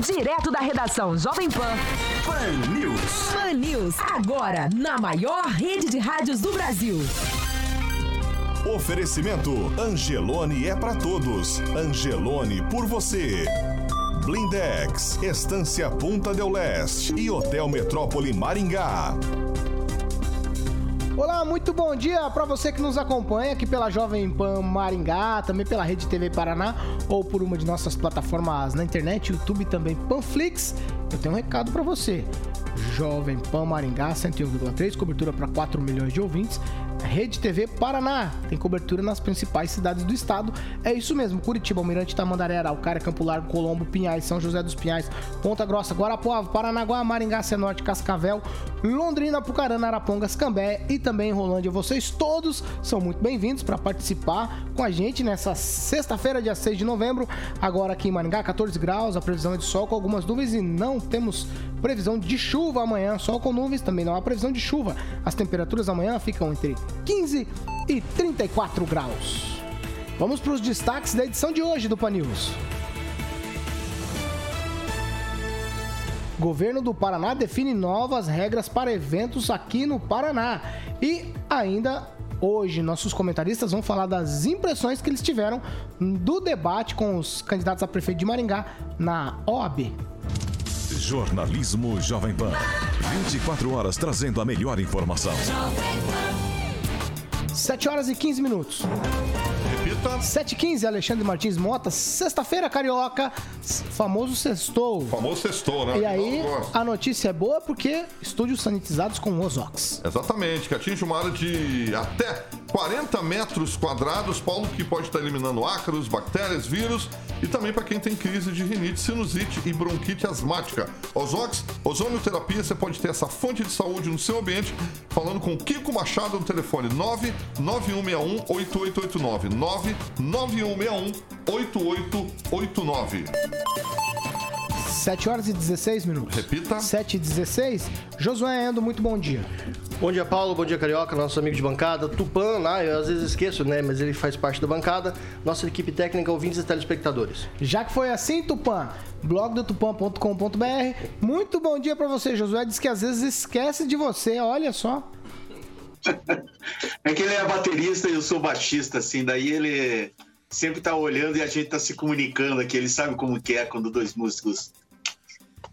Direto da redação Jovem Pan. Pan News. Pan News, agora na maior rede de rádios do Brasil. Oferecimento Angelone é para todos. Angelone por você. Blindex, Estância Punta del Leste e Hotel Metrópole Maringá. Olá, muito bom dia para você que nos acompanha aqui pela Jovem Pan Maringá, também pela Rede TV Paraná ou por uma de nossas plataformas na internet, YouTube também Panflix. Eu tenho um recado para você. Jovem Pan Maringá 101,3, cobertura para 4 milhões de ouvintes. Rede TV Paraná tem cobertura nas principais cidades do estado. É isso mesmo: Curitiba, Almirante Tamandaré, Araucária, Campo Largo, Colombo, Pinhais, São José dos Pinhais, Ponta Grossa, Guarapuava, Paranaguá, Maringá, Cianorte, Cascavel, Londrina, Pucarana, Arapongas, Cambé e também Rolândia. Vocês todos são muito bem-vindos para participar com a gente nessa sexta-feira, dia 6 de novembro. Agora aqui em Maringá, 14 graus, a previsão é de sol com algumas nuvens e não temos previsão de chuva amanhã. Sol com nuvens, também não há previsão de chuva. As temperaturas amanhã ficam entre 15 e 34 graus. Vamos para os destaques da edição de hoje do Pan News. Governo do Paraná define novas regras para eventos aqui no Paraná. E ainda hoje nossos comentaristas vão falar das impressões que eles tiveram do debate com os candidatos a prefeito de Maringá na OAB. Jornalismo Jovem Pan. 24 horas trazendo a melhor informação. 7 horas e 15 minutos. Repita. 7 e 15 Alexandre Martins Mota, sexta-feira carioca, famoso sextou. Famoso sextou, né? E aí, a notícia é boa porque estúdios sanitizados com Ozox. Exatamente, que atinge uma área de até 40 metros quadrados, Paulo, que pode estar eliminando ácaros, bactérias, vírus e também para quem tem crise de rinite, sinusite e bronquite asmática. Ozox, ozonioterapia, você pode ter essa fonte de saúde no seu ambiente, falando com Kiko Machado no telefone 991618889. 991618889. 7 horas e 16 minutos. Repita. 7 e 16. Josué Endo, muito bom dia. Bom dia, Paulo. Bom dia, Carioca, nosso amigo de bancada. Tupã, lá, eu às vezes esqueço, né? Mas ele faz parte da bancada. Nossa equipe técnica, ouvintes e telespectadores. Já que foi assim, Tupã, blog do tupan.com.br. Muito bom dia pra você, Josué. Diz que às vezes esquece de você, olha só. É que ele é baterista e eu sou baixista, assim, daí ele sempre tá olhando e a gente tá se comunicando aqui, ele sabe como que é quando dois músicos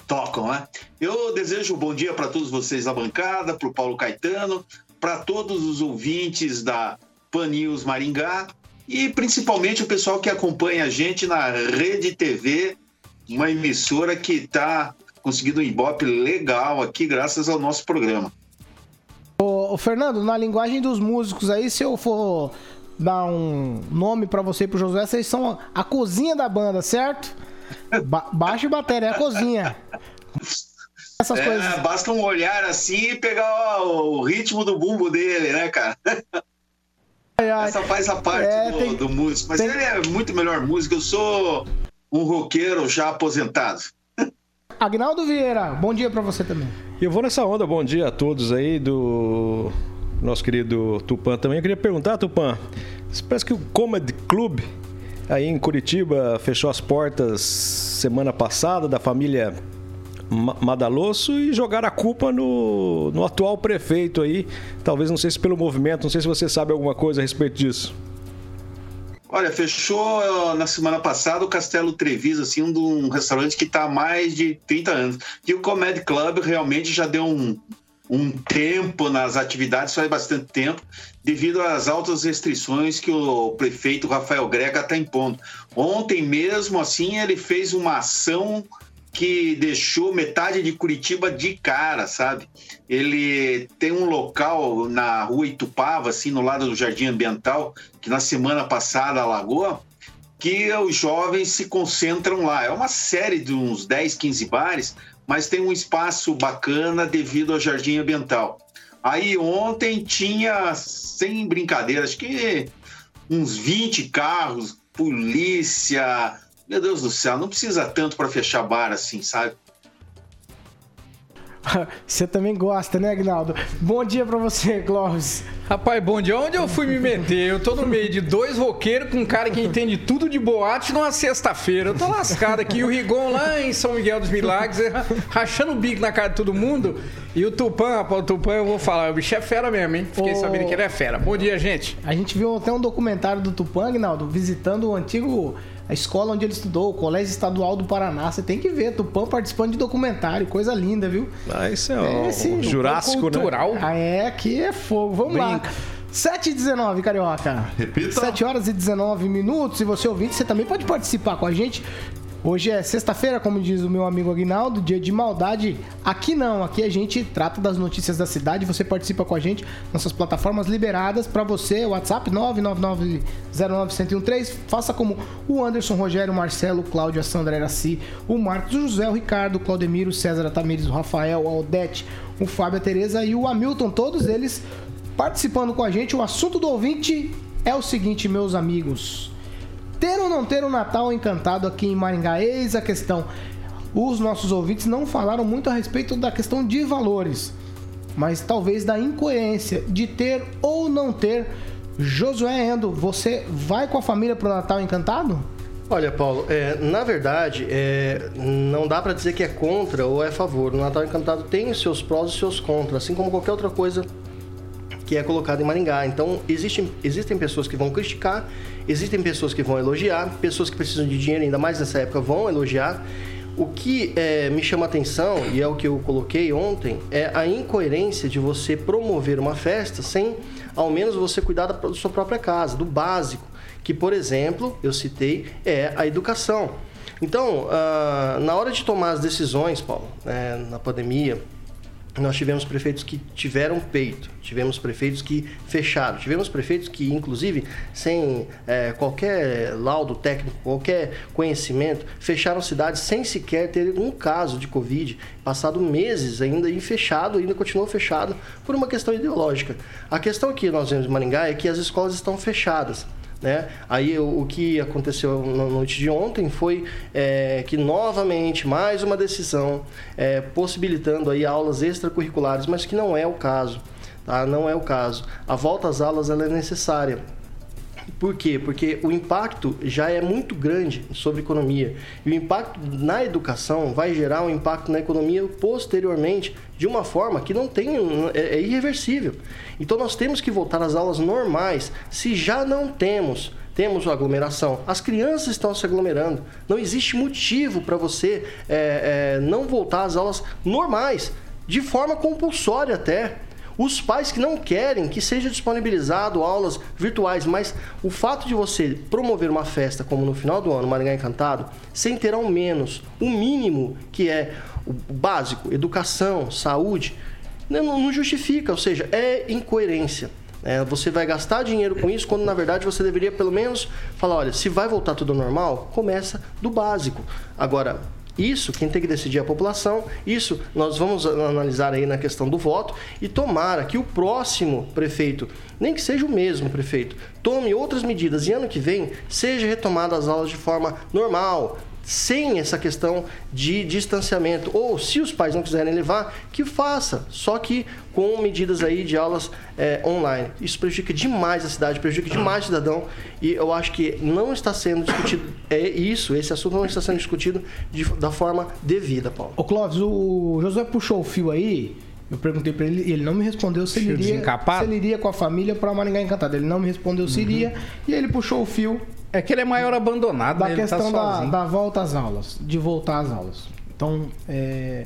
tocam, né? Eu desejo um bom dia para todos vocês da bancada, pro Paulo Caetano, para todos os ouvintes da Pan News Maringá e principalmente o pessoal que acompanha a gente na Rede TV, uma emissora que tá conseguindo um ibope legal aqui graças ao nosso programa. Ô, ô, Fernando, na linguagem dos músicos aí, se eu for dar um nome pra você e pro Josué, vocês são a cozinha da banda, certo? Ba baixo e bateria, é a cozinha. Essas coisas. É, basta um olhar assim e pegar o ritmo do bumbo dele, né, cara? Ai, ai. Essa faz a parte É, do, tem- do músico. Mas tem- ele é muito melhor músico. Eu sou um roqueiro já aposentado. Agnaldo Vieira, bom dia pra você também. Eu vou nessa onda, bom dia a todos aí do nosso querido Tupã também. Eu queria perguntar, Tupã, parece que o Comedy Club aí em Curitiba fechou as portas semana passada da família Ma- Madalosso e jogaram a culpa no, no atual prefeito aí. Talvez, não sei se pelo movimento, não sei se você sabe alguma coisa a respeito disso. Olha, fechou eh, na semana passada o Castelo Treviso, assim, um, um restaurante que está há mais de 30 anos. E o Comedy Club realmente já deu um, um tempo nas atividades, faz bastante tempo, devido às altas restrições que o prefeito Rafael Grega está impondo. Ontem mesmo, assim, ele fez uma ação que deixou metade de Curitiba de cara, sabe? Ele tem um local na rua Itupava, assim, no lado do Jardim Ambiental, que na semana passada alagou, que os jovens se concentram lá. É uma série de uns 10, 15 bares, mas tem um espaço bacana devido ao Jardim Ambiental. Aí ontem tinha, sem brincadeira, acho que uns 20 carros, polícia. Meu Deus do céu, não precisa tanto para fechar bar assim, sabe? Você também gosta, né, Agnaldo? Bom dia pra você, Clóvis. Rapaz, bom dia. Onde eu fui me meter? Eu tô no meio de dois roqueiros com um cara que entende tudo de boate numa sexta-feira. Eu tô lascado aqui. O Rigon lá em São Miguel dos Milagres, rachando o bico na cara de todo mundo. E o Tupã, rapaz, o Tupã, eu vou falar, o bicho é fera mesmo, hein? Fiquei Ô. sabendo que ele é fera. Bom dia, gente. A gente viu até um documentário do Tupã, Agnaldo, visitando o antigo a escola onde ele estudou, o Colégio Estadual do Paraná. Você tem que ver, Tupã participando de documentário, coisa linda, viu? Ah, isso é um Esse Jurássico, né? Cultural. Ah, é, aqui é fogo. Vamos lá. Brinca. 7 e 19, Carioca. Repita. 7 horas e 19 minutos. E você ouvinte, você também pode participar com a gente. Hoje é sexta-feira, como diz o meu amigo Aguinaldo, dia de maldade. Aqui não, aqui a gente trata das notícias da cidade. Você participa com a gente, nossas plataformas liberadas para você. WhatsApp 999-09113. Faça como o Anderson, Rogério, Marcelo, Cláudio, a Sandra Eraci, o Marcos, o José, o Ricardo, o Claudemiro, o César Atamires, o Rafael, a Odete, o Fábio, a Tereza e o Hamilton. Todos eles participando com a gente. O assunto do ouvinte é o seguinte, meus amigos. Ter ou não ter um Natal encantado aqui em Maringá? Eis a questão. Os nossos ouvintes não falaram muito a respeito da questão de valores, mas talvez da incoerência de ter ou não ter. Josué Endo, você vai com a família pro Natal encantado? Olha, Paulo, é, na verdade, é, não dá pra dizer que é contra ou é a favor. O Natal Encantado tem os seus prós e os seus contras, assim como qualquer outra coisa que é colocada em Maringá. Então, existem, existem pessoas que vão criticar, existem pessoas que vão elogiar, pessoas que precisam de dinheiro, ainda mais nessa época, vão elogiar. O que é, me chama atenção, e é o que eu coloquei ontem, é a incoerência de você promover uma festa sem, ao menos, você cuidar da da sua própria casa, do básico. Que, por exemplo, eu citei, é a educação. Então, ah, na hora de tomar as decisões, Paulo, né, na pandemia, nós tivemos prefeitos que tiveram peito, tivemos prefeitos que fecharam, tivemos prefeitos que, inclusive, sem eh, qualquer laudo técnico, qualquer conhecimento, fecharam cidades sem sequer ter um caso de Covid, passado meses ainda e fechado, ainda continuou fechado por uma questão ideológica. A questão que nós vemos em Maringá é que as escolas estão fechadas. Né? Aí o, o que aconteceu na noite de ontem foi é, que novamente mais uma decisão é, possibilitando aí aulas extracurriculares, mas que não é o caso, tá? Não é o caso. A volta às aulas é necessária. Por quê? Porque o impacto já é muito grande sobre a economia. E o impacto na educação vai gerar um impacto na economia posteriormente de uma forma que não tem, é, é irreversível. Então nós temos que voltar às aulas normais. Se já não temos, temos aglomeração. As crianças estão se aglomerando. Não existe motivo para você é, é, não voltar às aulas normais, de forma compulsória até. Os pais que não querem que seja disponibilizado aulas virtuais, mas o fato de você promover uma festa como no final do ano, Maringá Encantado, sem ter ao menos o mínimo que é o básico, educação, saúde, não, não justifica, ou seja, é incoerência. É, você vai gastar dinheiro com isso quando na verdade você deveria pelo menos falar, olha, se vai voltar tudo normal, começa do básico. Agora, isso quem tem que decidir é a população. Isso nós vamos analisar aí na questão do voto. E tomara que o próximo prefeito, nem que seja o mesmo prefeito, tome outras medidas. E ano que vem seja retomada as aulas de forma normal, sem essa questão de distanciamento. Ou se os pais não quiserem levar, que faça, só que com medidas aí de aulas é, online. Isso prejudica demais a cidade, prejudica demais o cidadão e eu acho que não está sendo discutido é isso, esse assunto não está sendo discutido de- da forma devida, Paulo. Ô Clóvis, o Josué puxou o fio aí. Eu perguntei pra ele e ele não me respondeu se ele, iria, se ele iria com a família pra Maringá Encantado. Ele não me respondeu se iria e ele puxou o fio É que ele é maior abandonado, da né? Tá questão da, sozinho. da volta às aulas, de voltar às aulas. Então, é,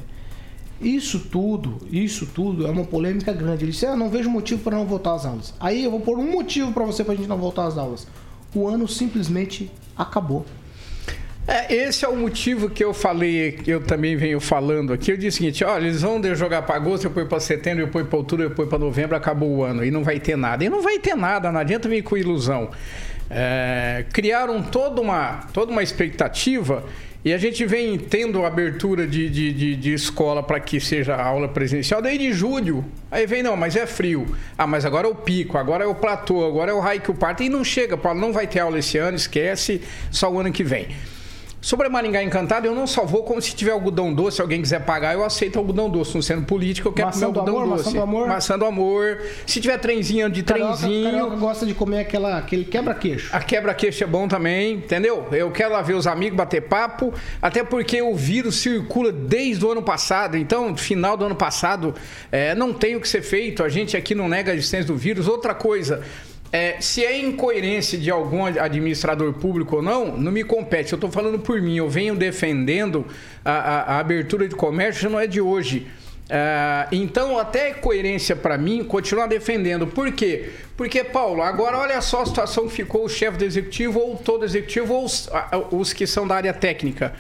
isso tudo, isso tudo é uma polêmica grande. Ele disse: "Ah, não vejo motivo para não voltar às aulas". Aí eu vou pôr um motivo para você pra gente não voltar às aulas. O ano simplesmente acabou. É, esse é o motivo que eu falei, que eu também venho falando aqui. Eu disse o seguinte: olha, eles vão de jogar para agosto, depois para setembro, depois para outubro, depois para novembro, acabou o ano. E não vai ter nada. E não vai ter nada, não adianta vir com ilusão. É, criaram toda uma, toda uma expectativa e a gente vem tendo abertura de, de, de, de escola para que seja aula presencial desde julho. Aí vem, não, mas é frio. Ah, mas agora é o pico, agora é o platô, agora é o raio que o parto. E não chega, Paulo, não vai ter aula esse ano, esquece, só o ano que vem. Sobre a Maringá Encantado, eu não só vou como se tiver algodão doce, se alguém quiser pagar, eu aceito algodão doce. Não sendo político, eu quero Maçã comer algodão amor, doce. maçã do amor? Maçã do amor. Se tiver trenzinho de Carioca, trenzinho. carioca gosta de comer aquela, aquele quebra-queixo. A quebra-queixo é bom também, entendeu? Eu quero lá ver os amigos bater papo, até porque o vírus circula desde o ano passado, então, final do ano passado, é, não tem o que ser feito, a gente aqui não nega a existência do vírus. Outra coisa, é, se é incoerência de algum administrador público ou não, não me compete. Eu estou falando por mim, eu venho defendendo a, a- a abertura de comércio, não é de hoje. Ah, então, até é coerência para mim continuar defendendo. Por quê? Porque, Paulo, agora olha só a situação que ficou o chefe do executivo, ou todo executivo, ou os, os que são da área técnica.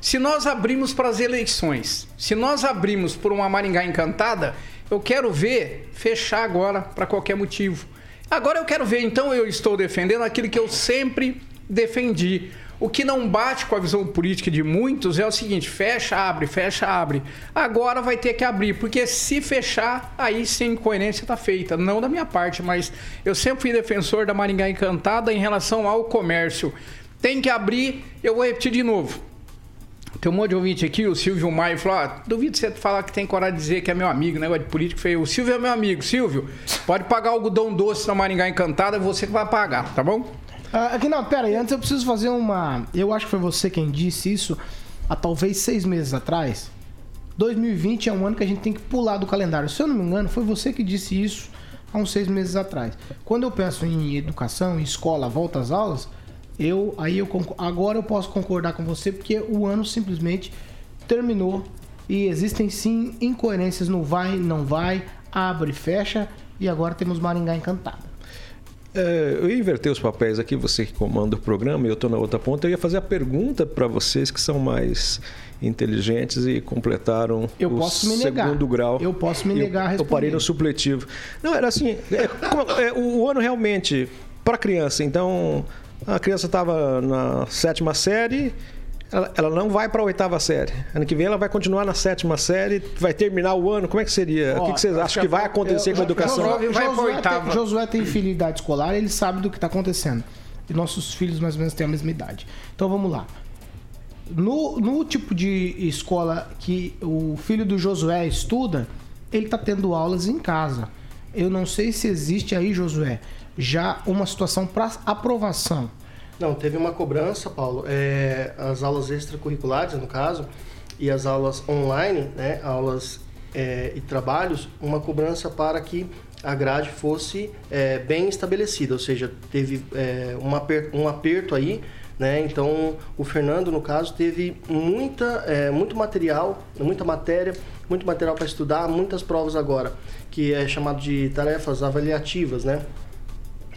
Se nós abrimos para as eleições, se nós abrimos por uma Maringá encantada, eu quero ver fechar agora para qualquer motivo. Agora eu quero ver, então eu estou defendendo aquilo que eu sempre defendi. O que não bate com a visão política de muitos é o seguinte: fecha, abre, fecha, abre. Agora vai ter que abrir, porque se fechar, aí sim incoerência está feita. Não da minha parte, mas eu sempre fui defensor da Maringá Encantada em relação ao comércio. Tem que abrir, eu vou repetir de novo. Tem um monte de ouvinte aqui, o Silvio Maio falou: ah, duvido você falar que tem coragem de dizer que é meu amigo, negócio de político feio. O Silvio é meu amigo. Silvio, pode pagar algodão doce na Maringá Encantada, é você que vai pagar, tá bom? Ah, aqui não, pera aí, antes eu preciso fazer uma. Eu acho que foi você quem disse isso há talvez seis meses atrás. 2020 é um ano que a gente tem que pular do calendário. Se eu não me engano, foi você que disse isso há uns seis meses atrás. Quando eu penso em educação, em escola, volta às aulas, eu aí eu agora eu posso concordar com você porque o ano simplesmente terminou e existem sim incoerências no vai, não vai, abre, fecha e agora temos Maringá encantada. É, eu ia inverter os papéis aqui, você que comanda o programa e eu estou na outra ponta. Eu ia fazer a pergunta para vocês que são mais inteligentes e completaram Eu o posso me negar. segundo grau. Eu posso me negar a Eu parei responder. no supletivo. Não, era assim, é, é, o ano realmente, para criança, então a criança estava na sétima série, ela, ela não vai para a oitava série. Ano que vem ela vai continuar na sétima série, vai terminar o ano. Como é que seria? o que, que vocês acham que vai acontecer com a educação? Josué vai Josué oitava. tem, Josué tem filho de idade escolar, ele sabe do que está acontecendo. E nossos filhos mais ou menos têm a mesma idade. Então vamos lá. No, no tipo de escola que o filho do Josué estuda, ele está tendo aulas em casa. Eu não sei se existe aí, Josué, já uma situação para aprovação. Não, teve uma cobrança, Paulo. É, as aulas extracurriculares, no caso, e as aulas online, né, aulas é, e trabalhos, uma cobrança para que a grade fosse é, bem estabelecida, ou seja, teve é, um, aper- um aperto aí, né? Então, o Fernando, no caso, teve muita, é, muito material, muita matéria, muito material para estudar, muitas provas agora, que é chamado de tarefas avaliativas, né?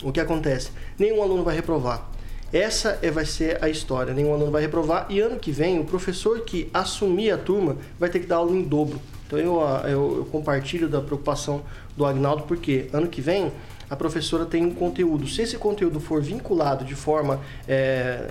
O que acontece? Nenhum aluno vai reprovar. Essa é, vai ser a história. Nenhum aluno vai reprovar. E ano que vem, o professor que assumir a turma vai ter que dar aula em dobro. Então eu, eu, eu compartilho da preocupação do Agnaldo, porque ano que vem a professora tem um conteúdo. Se esse conteúdo for vinculado de forma é,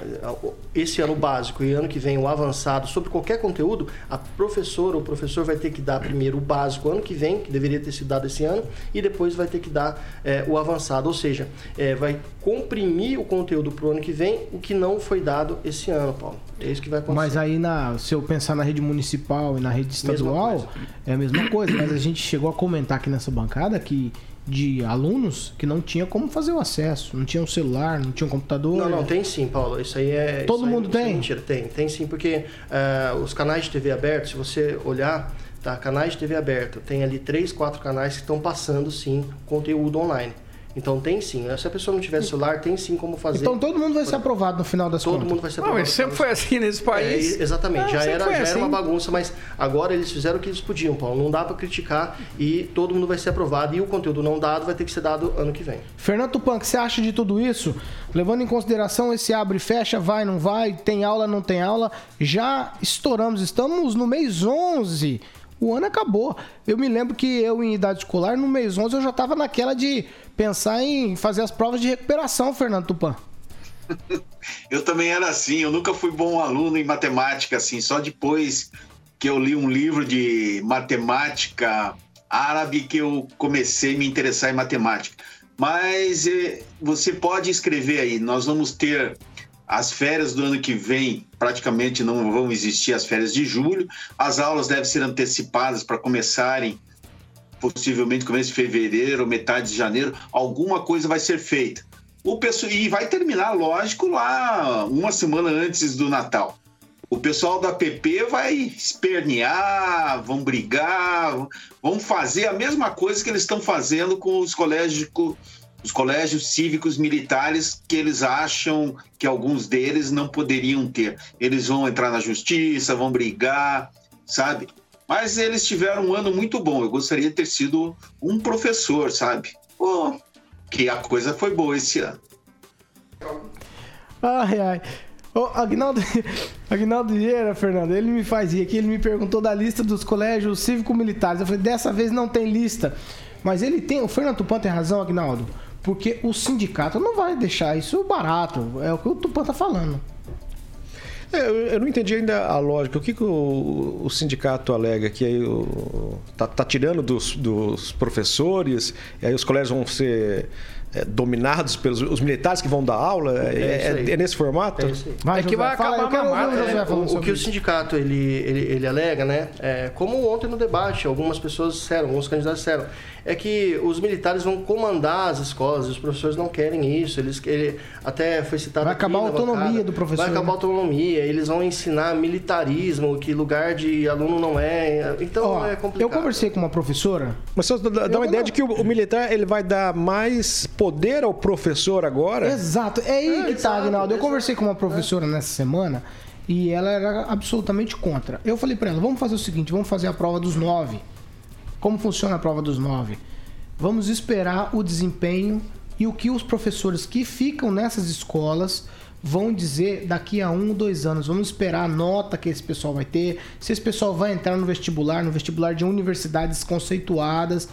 esse ano básico e ano que vem o avançado sobre qualquer conteúdo, a professora ou professor vai ter que dar primeiro o básico ano que vem, que deveria ter sido dado esse ano, e depois vai ter que dar é, o avançado. Ou seja, é, vai comprimir o conteúdo para o ano que vem, o que não foi dado esse ano, Paulo. É isso que vai acontecer. Mas aí, na, se eu pensar na rede municipal e na rede estadual, é a mesma coisa. Mas a gente chegou a comentar aqui nessa bancada que de alunos que não tinha como fazer o acesso, não tinha um celular, não tinha um computador. Não, não, tem sim, Paulo. Isso aí é. Todo aí- mundo isso é tem? mentira, tem. Tem sim, porque ah, os canais de TV abertos, se você olhar, tá? Canais de TV aberto, tem ali três, quatro canais que estão passando sim conteúdo online. Então tem sim. Se a pessoa não tiver celular, tem sim como fazer. Então todo mundo vai ser aprovado no final das Todo contas. mundo vai ser Não, aprovado. mas sempre foi assim nesse país. É, exatamente, Ah, já, era, já era assim. uma bagunça, mas agora eles fizeram o que eles podiam, Paulo. Não dá para criticar e todo mundo vai ser aprovado. E o conteúdo não dado vai ter que ser dado ano que vem. Fernando Tupan, o que você acha de tudo isso? Levando em consideração esse abre e fecha, vai, não vai, tem aula, não tem aula, já estouramos, estamos no mês 11. O ano acabou. Eu me lembro que eu, em idade escolar, no mês 11, eu já estava naquela de pensar em fazer as provas de recuperação, Fernando Tupan. Eu também era assim, eu nunca fui bom aluno em matemática, assim, só depois que eu li um livro de matemática árabe que eu comecei a me interessar em matemática. Mas eh, você pode escrever aí, nós vamos ter As férias do ano que vem praticamente não vão existir as férias de julho. As aulas devem ser antecipadas para começarem possivelmente começo de fevereiro, metade de janeiro. Alguma coisa vai ser feita. O pessoal, e vai terminar, lógico, lá uma semana antes do Natal. O pessoal da PP vai espernear, vão brigar, vão fazer a mesma coisa que eles estão fazendo com os colégios, os colégios cívicos militares que eles acham que alguns deles não poderiam ter. Eles vão entrar na justiça, vão brigar, sabe? Mas eles tiveram um ano muito bom. Eu gostaria de ter sido um professor, sabe? Pô, que a coisa foi boa esse ano. Ai, ai. Ô, Agnaldo, Agnaldo Vieira, Fernando, ele me fazia aqui, ele me perguntou da lista dos colégios cívico-militares. Eu falei, dessa vez não tem lista. Mas ele tem, o Fernando Tupan tem razão, Agnaldo, porque o sindicato não vai deixar isso barato. É o que o Tupan tá falando. É, eu, não entendi ainda a lógica. O que, que o, o sindicato alega? Que aí tá, tá tirando dos, dos professores, e aí os colégios vão ser é, dominados pelos os militares que vão dar aula? É, é, é nesse formato? É, Vai, É que vai acabar o É, falando o, que o sindicato ele, ele, ele alega, né? É, como ontem no debate, algumas pessoas disseram, alguns candidatos disseram, é que os militares vão comandar as escolas, os professores não querem isso. Eles, ele, até foi citado Vai aqui acabar a autonomia bancada, do professor, Vai acabar a né? autonomia, eles vão ensinar militarismo, que lugar de aluno não é. Então Ó, é complicado. eu conversei com uma professora. Mas só dá, uma ideia não- de que o, o militar ele vai dar mais poder ao professor agora? Exato, é aí É, que tá, exato, Agnaldo. Eu conversei com uma professora nessa semana e ela era absolutamente contra. Eu falei pra ela: vamos fazer o seguinte, vamos fazer a prova dos nove. Como funciona a prova dos nove? Vamos esperar o desempenho e o que os professores que ficam nessas escolas vão dizer daqui a um, dois anos. Vamos esperar a nota que esse pessoal vai ter, se esse pessoal vai entrar no vestibular, no vestibular de universidades conceituadas.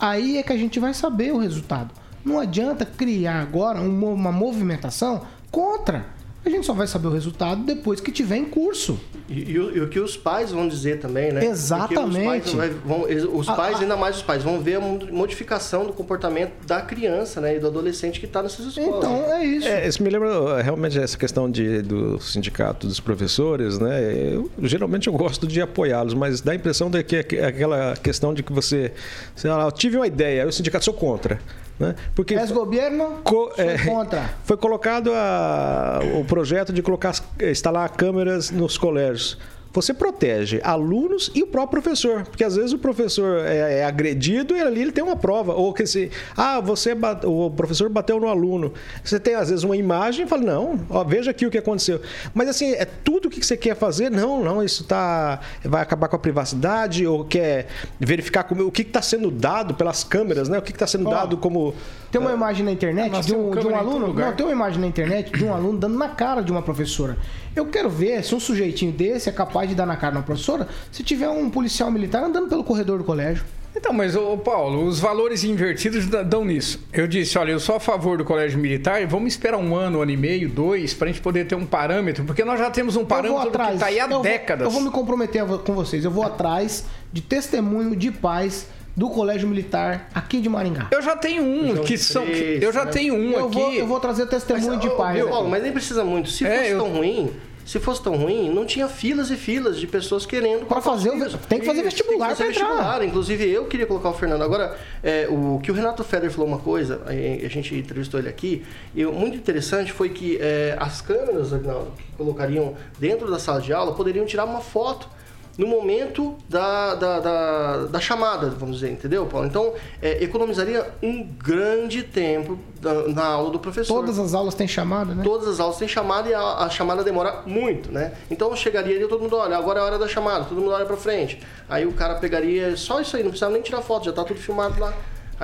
Aí é que a gente vai saber o resultado. Não adianta criar agora um uma movimentação contra. A gente só vai saber o resultado depois que tiver em curso. E, e o, e o que os pais vão dizer também, né? Exatamente. Os pais, vão, os pais a- ainda mais os pais, vão ver a modificação do comportamento da criança né, e do adolescente que está nessas escolas. Então é isso. É, isso me lembra realmente essa questão de, do sindicato dos professores, né? Eu, geralmente eu gosto de apoiá-los, mas dá a impressão de que é aquela questão de que você, sei lá, eu tive uma ideia, aí o sindicato sou contra, né? Porque governo, Co- é, contra. Foi colocado a- o projeto de colocar, instalar câmeras nos colégios. Você protege alunos e o próprio professor, porque às vezes o professor é, é agredido e ali ele tem uma prova, ou que se, ah, você bate- o professor bateu no aluno. Você tem às vezes uma imagem e fala, não, ó, veja aqui o que aconteceu. Mas assim, é tudo o que você quer fazer, não, não, isso tá vai acabar com a privacidade ou quer verificar como, o que está sendo dado pelas câmeras, né? O que está sendo Ó, dado como Tem uma imagem na internet de um, de um aluno. Não, tem uma imagem na internet de um aluno dando na cara de uma professora. Eu quero ver se um sujeitinho desse é capaz de dar na cara de uma professora se tiver um policial militar andando pelo corredor do colégio. Então, mas, ô, Paulo, os valores invertidos dão nisso. Eu disse, olha, eu sou a favor do colégio militar e vamos esperar um ano, um ano e meio, dois, pra gente poder ter um parâmetro, porque nós já temos um vou parâmetro que atrás. tá aí há eu vou- décadas. eu vou me comprometer a com vocês. Eu vou atrás de testemunho de paz do colégio militar aqui de Maringá. Eu já tenho um, que são. que- eu já né? tenho um Eu aqui. vou, eu vou trazer testemunho de Ô, paz. Paulo, mas nem precisa muito. Se É, fosse eu- tão ruim, se fosse tão ruim, não tinha filas e filas de pessoas querendo os fazer o tem que fazer vestibular pra entrar. vestibular. Inclusive, eu queria colocar o Fernando. Agora, é, o que o Renato Feder falou uma coisa, a, a gente entrevistou ele aqui, e muito interessante foi que é, as câmeras, Agnaldo, que colocariam dentro da sala de aula, poderiam tirar uma foto no momento da, da, da, da chamada, vamos dizer, entendeu, Paulo? Então, é, economizaria um grande tempo da- na aula do professor. Todas as aulas têm chamada, né? Todas as aulas têm chamada e a, a chamada demora muito, né? Então chegaria ali todo mundo olha, agora é a hora da chamada, todo mundo olha pra frente. Aí o cara pegaria só isso aí, não precisava nem tirar foto, já tá tudo filmado lá.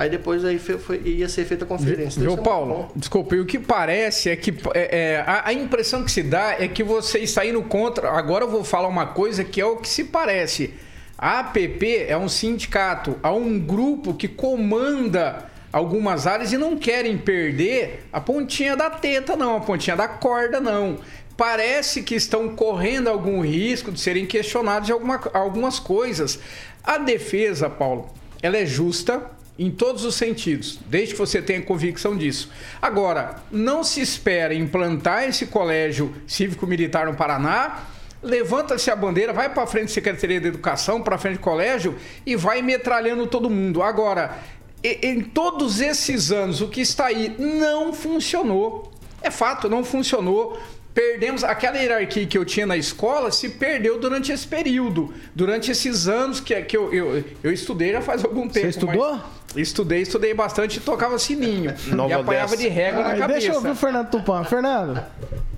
Aí depois aí fe- foi- ia ser feita a conferência. Muito Paulo? bom. Desculpa, e o que parece é que é, é, a, a impressão que se dá é que você está indo contra. Agora eu vou falar uma coisa que é o que se parece. A APP é um sindicato, há um grupo que comanda algumas áreas e não querem perder a pontinha da teta, não, a pontinha da corda, não. Parece que estão correndo algum risco de serem questionados de alguma, algumas coisas. A defesa, Paulo, ela é justa, em todos os sentidos, desde que você tenha convicção disso. Agora, não se espera implantar esse colégio cívico-militar no Paraná, levanta-se a bandeira, vai para frente da Secretaria de Educação, para frente do colégio e vai metralhando todo mundo. Agora, em todos esses anos, o que está aí não funcionou. É fato, não funcionou perdemos aquela hierarquia que eu tinha na escola se perdeu durante esse período, durante esses anos que, que eu, eu, eu estudei já faz algum tempo. Você estudou? Estudei, estudei bastante e tocava sininho. e apanhava de régua na cabeça. Deixa eu ouvir o Fernando Tupan. Fernando.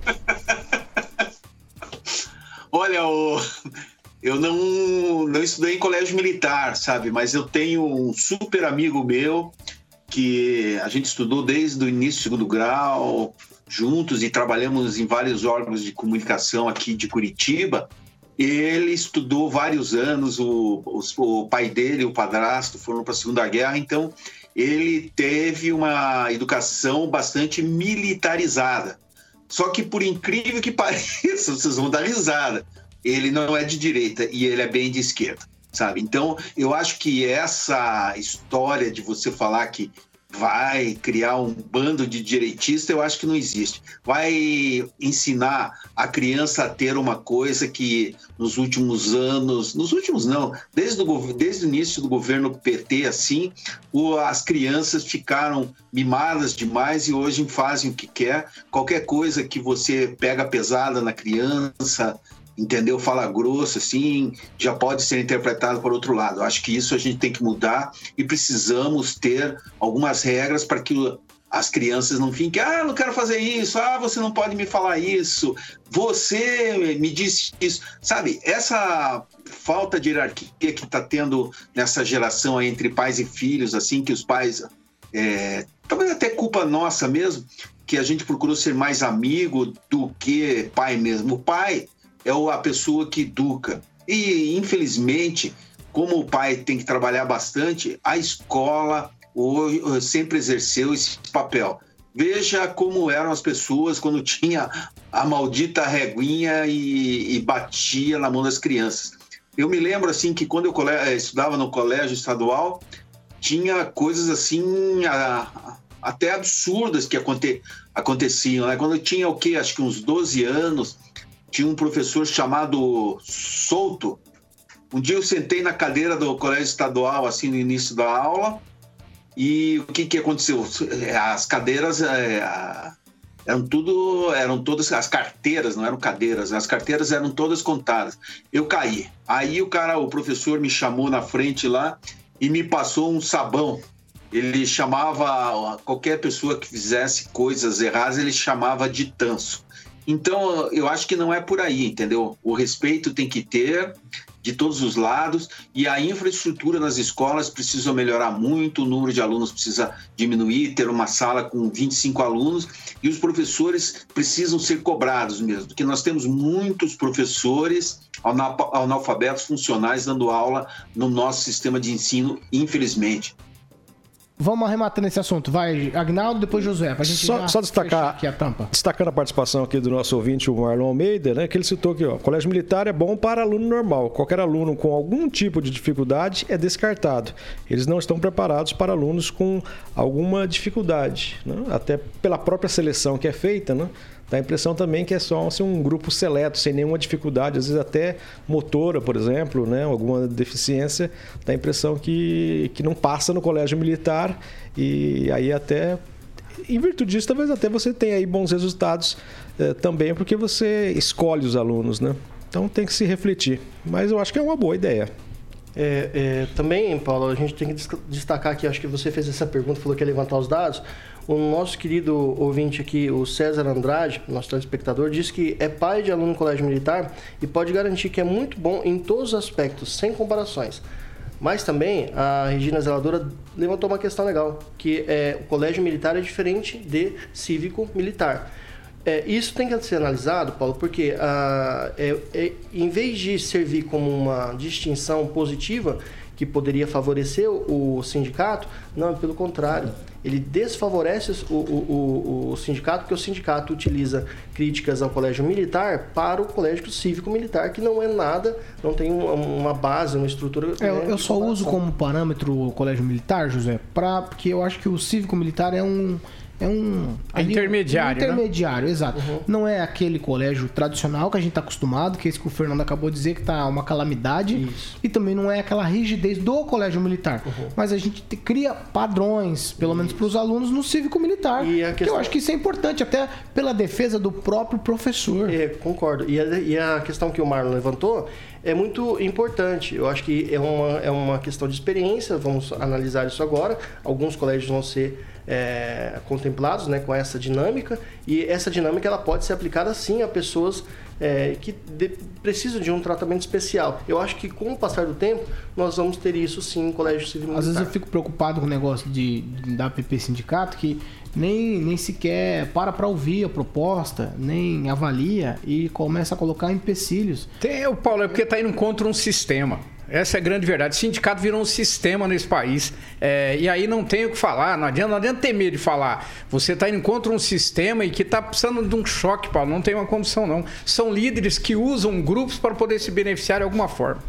Olha, o... eu não, não estudei em colégio militar, sabe? Mas eu tenho um super amigo meu que a gente estudou desde o início do segundo grau, juntos e trabalhamos em vários órgãos de comunicação aqui de Curitiba. Ele estudou vários anos, o, o, pai dele, o padrasto, foram para a Segunda Guerra, então ele teve uma educação bastante militarizada. Só que, por incrível que pareça, vocês vão dar risada, ele não é de direita e ele é bem de esquerda, sabe? Então, eu acho que essa história de você falar que vai criar um bando de direitistas, eu acho que não existe. Vai ensinar a criança a ter uma coisa que nos últimos anos, nos últimos não, desde o, desde o início do governo PT, assim, as crianças ficaram mimadas demais e hoje fazem o que quer. Qualquer coisa que você pega pesada na criança, entendeu? Fala grosso, assim, já pode ser interpretado por outro lado. Acho que isso a gente tem que mudar e precisamos ter algumas regras para que as crianças não fiquem, ah, eu não quero fazer isso, ah, você não pode me falar isso, você me disse isso. Sabe, essa falta de hierarquia que está tendo nessa geração entre pais e filhos, assim, que os pais. É, talvez até culpa nossa mesmo, que a gente procurou ser mais amigo do que pai mesmo. O pai é a pessoa que educa. E, infelizmente, como o pai tem que trabalhar bastante, a escola sempre exerceu esse papel. Veja como eram as pessoas quando tinha a maldita reguinha e, e batia na mão das crianças. Eu me lembro assim que quando eu eh, estudava no colégio estadual, tinha coisas assim a, até absurdas que aconte, aconteciam. Né? Quando eu tinha o quê? Acho que uns 12 anos, tinha um professor chamado Souto. Um dia eu sentei na cadeira do colégio estadual, assim, no início da aula, e o que, que aconteceu? As cadeiras é, eram tudo, eram todas as carteiras, não eram cadeiras, as carteiras eram todas contadas. Eu caí. Aí o cara, o professor me chamou na frente lá e me passou um sabão. Ele chamava qualquer pessoa que fizesse coisas erradas, ele chamava de tanso. Então, eu acho que não é por aí, entendeu? O respeito tem que ter de todos os lados e a infraestrutura nas escolas precisa melhorar muito, o número de alunos precisa diminuir, ter uma sala com 25 alunos e os professores precisam ser cobrados mesmo, porque nós temos muitos professores analfabetos funcionais dando aula no nosso sistema de ensino, infelizmente. Vamos arrematando esse assunto. Vai, Agnaldo, depois Josué. Pra gente só, só destacar aqui a tampa. Destacando a participação aqui do nosso ouvinte, o Marlon Almeida, né? Que ele citou aqui, ó. Colégio militar é bom para aluno normal. Qualquer aluno com algum tipo de dificuldade é descartado. Eles não estão preparados para alunos com alguma dificuldade. Né? Até pela própria seleção que é feita, né? Dá a impressão também que é só assim, um grupo seleto, sem nenhuma dificuldade, às vezes até motora, por exemplo, né? alguma deficiência. Dá a impressão que, que não passa no colégio militar e aí até em virtude disso, talvez até você tenha aí bons resultados eh, também, porque você escolhe os alunos, né? Então tem que se refletir. Mas eu acho que é uma boa ideia. É, é, também, Paulo, a gente tem que destacar aqui, acho que você fez essa pergunta, falou que ia levantar os dados. O nosso querido ouvinte aqui, o César Andrade, nosso telespectador, disse que é pai de aluno no colégio militar e pode garantir que é muito bom em todos os aspectos, sem comparações. Mas também a Regina Zeladora levantou uma questão legal, que é o colégio militar é diferente de cívico militar. É, isso tem que ser analisado, Paulo, porque ah, é, é, em vez de servir como uma distinção positiva que poderia favorecer o, o sindicato, não, pelo contrário ele desfavorece o, o, o, o sindicato, porque o sindicato utiliza críticas ao colégio militar para o colégio cívico-militar, que não é nada, não tem uma, uma base, uma estrutura. É, né, eu só uso como parâmetro o colégio militar, José, pra, porque eu acho que o cívico-militar é um é um é intermediário, um intermediário, né? exato. Uhum. Não é aquele colégio tradicional que a gente está acostumado, que é esse que o Fernando acabou de dizer que tá uma calamidade, Isso. e também não é aquela rigidez do colégio militar. Uhum. Mas a gente te, cria padrões, pelo Isso. menos para os alunos no cívico militar. E questão... que eu acho que isso é importante até pela defesa do próprio professor. É, concordo. E a, e a questão que o Marlon levantou é muito importante. Eu acho que é uma, é uma questão de experiência, vamos analisar isso agora. Alguns colégios vão ser é, contemplados né, com essa dinâmica e essa dinâmica ela pode ser aplicada sim a pessoas é, que de, precisam de um tratamento especial. Eu acho que com o passar do tempo nós vamos ter isso sim em colégio civil militar. Às vezes eu fico preocupado com o negócio de, de da PP Sindicato que nem, nem sequer para para ouvir a proposta, nem avalia e começa a colocar empecilhos. Tem, o Paulo, é porque está indo contra um sistema. Essa é a grande verdade. O sindicato virou um sistema nesse país. É, e aí não tem o que falar, não adianta, não adianta ter medo de falar. Você está indo contra um sistema e que está precisando de um choque, Paulo. Não tem uma condição, não. São líderes que usam grupos para poder se beneficiar de alguma forma.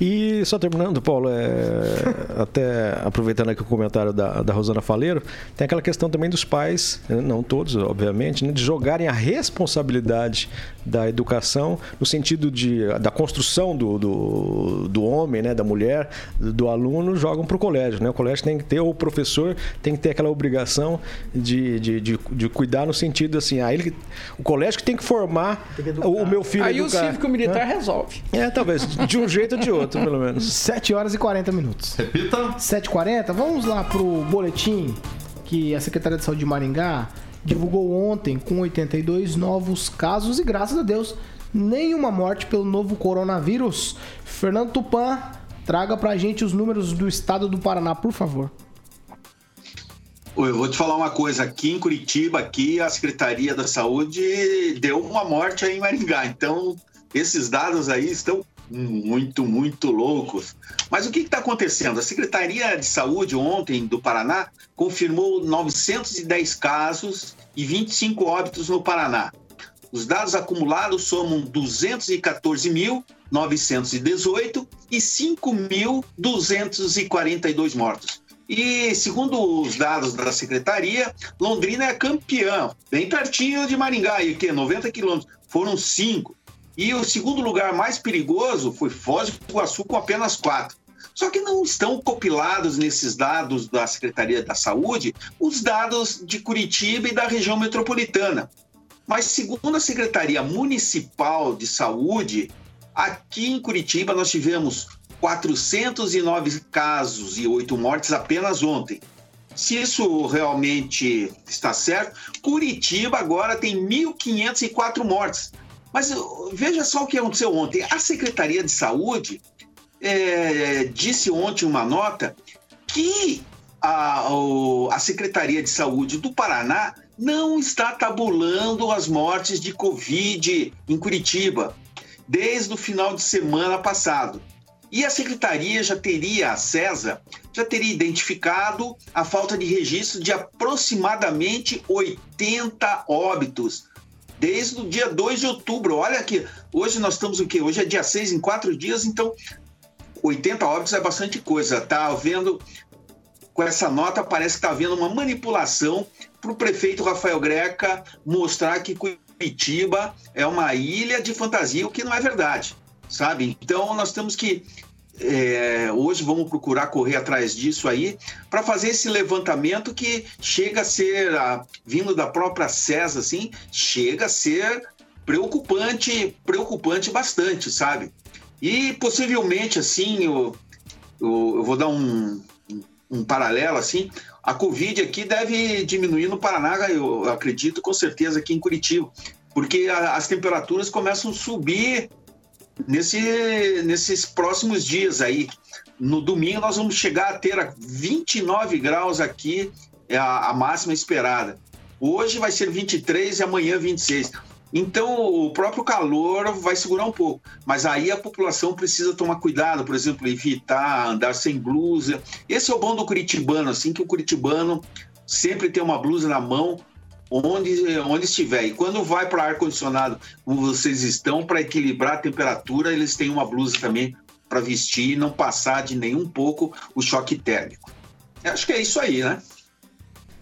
E só terminando, Paulo, é, até aproveitando aqui o comentário da, da Rosana Faleiro, tem aquela questão também dos pais, né, não todos, obviamente, né, de jogarem a responsabilidade da educação no sentido de, da construção do, do, do homem, né, da mulher, do aluno, jogam para o colégio. Né? O colégio tem que ter, ou o professor tem que ter aquela obrigação de, de, de, de cuidar no sentido assim, ah, ele, o colégio que tem que formar tem que o meu filho. Aí educar, o cívico militar né? resolve. É, talvez, de um jeito ou de outro minutos, pelo menos. 7 horas e 40 minutos. Repita. 7h40. Vamos lá pro boletim que a Secretaria de Saúde de Maringá divulgou ontem com 82 novos casos e graças a Deus nenhuma morte pelo novo coronavírus. Fernando Tupan, traga pra gente os números do estado do Paraná, por favor. Eu vou te falar uma coisa, aqui em Curitiba, aqui a Secretaria da Saúde deu uma morte aí em Maringá, então esses dados aí estão muito, muito loucos. Mas o que está acontecendo? A Secretaria de Saúde ontem do Paraná confirmou 910 casos e 25 óbitos no Paraná. Os dados acumulados somam 214.918 e 5.242 mortos. E segundo os dados da secretaria, Londrina é campeã, bem pertinho de Maringá, e que 90 quilômetros. Foram cinco. E o segundo lugar mais perigoso foi Foz do Iguaçu, com apenas quatro. Só que não estão compilados nesses dados da Secretaria da Saúde os dados de Curitiba e da região metropolitana. Mas, segundo a Secretaria Municipal de Saúde, aqui em Curitiba nós tivemos 409 casos e 8 mortes apenas ontem. Se isso realmente está certo, Curitiba agora tem 1.504 mortes. Mas veja só o que aconteceu ontem. A Secretaria de Saúde é, disse ontem uma nota que a, a Secretaria de Saúde do Paraná não está tabulando as mortes de Covid em Curitiba desde o final de semana passado. E a secretaria já teria, a CESA, já teria identificado a falta de registro de aproximadamente 80 óbitos desde o dia 2 de outubro. Olha aqui, hoje nós estamos o quê? Hoje é dia 6, em quatro dias, então 80 óbitos é bastante coisa. Tá havendo, com essa nota, parece que está havendo uma manipulação para o prefeito Rafael Greca mostrar que Curitiba é uma ilha de fantasia, o que não é verdade, sabe? Então nós temos que é, hoje vamos procurar correr atrás disso aí para fazer esse levantamento que chega a ser, a, vindo da própria CESA, assim, chega a ser preocupante, preocupante bastante, sabe? E possivelmente, assim, eu, eu, eu vou dar um, um paralelo, assim, a Covid aqui deve diminuir no Paraná, eu acredito com certeza aqui em Curitiba, porque a, as temperaturas começam a subir nesse, nesses próximos dias aí. No domingo nós vamos chegar a ter 29 graus aqui, é a, a máxima esperada. Hoje vai ser 23 e amanhã 26. Então, o próprio calor vai segurar um pouco. Mas aí a população precisa tomar cuidado, por exemplo, evitar andar sem blusa. Esse é o bom do curitibano, assim que o curitibano sempre ter uma blusa na mão onde, onde estiver. E quando vai para ar-condicionado, como vocês estão, para equilibrar a temperatura, eles têm uma blusa também para vestir e não passar de nenhum pouco o choque térmico. Eu acho que é isso aí, né?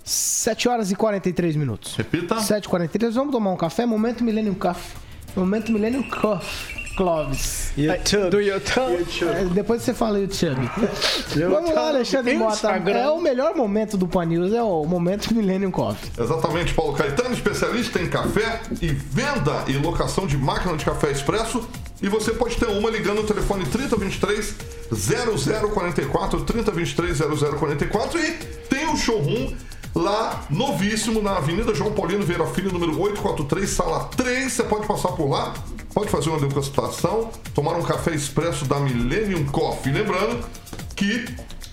7 horas e 43 minutos. Repita. 7h43, vamos tomar um café? Momento Millennium Coffee. Momento Millennium Coffee. Clóvis. YouTube. Do YouTube. É, depois você fala YouTube. Vamos lá, Alexandre Mota. Instagram. É o melhor momento do Pan News, é o momento Millennium Coffee. Exatamente, Paulo Caetano, especialista em café e venda e locação de máquina de café expresso. E você pode ter uma ligando no telefone 3023 0044, 3023 0044 e tem o showroom lá novíssimo na Avenida João Paulino Vieira Filho, número 843, sala 3. Você pode passar por lá, pode fazer uma degustação, tomar um café expresso da Millennium Coffee. Lembrando que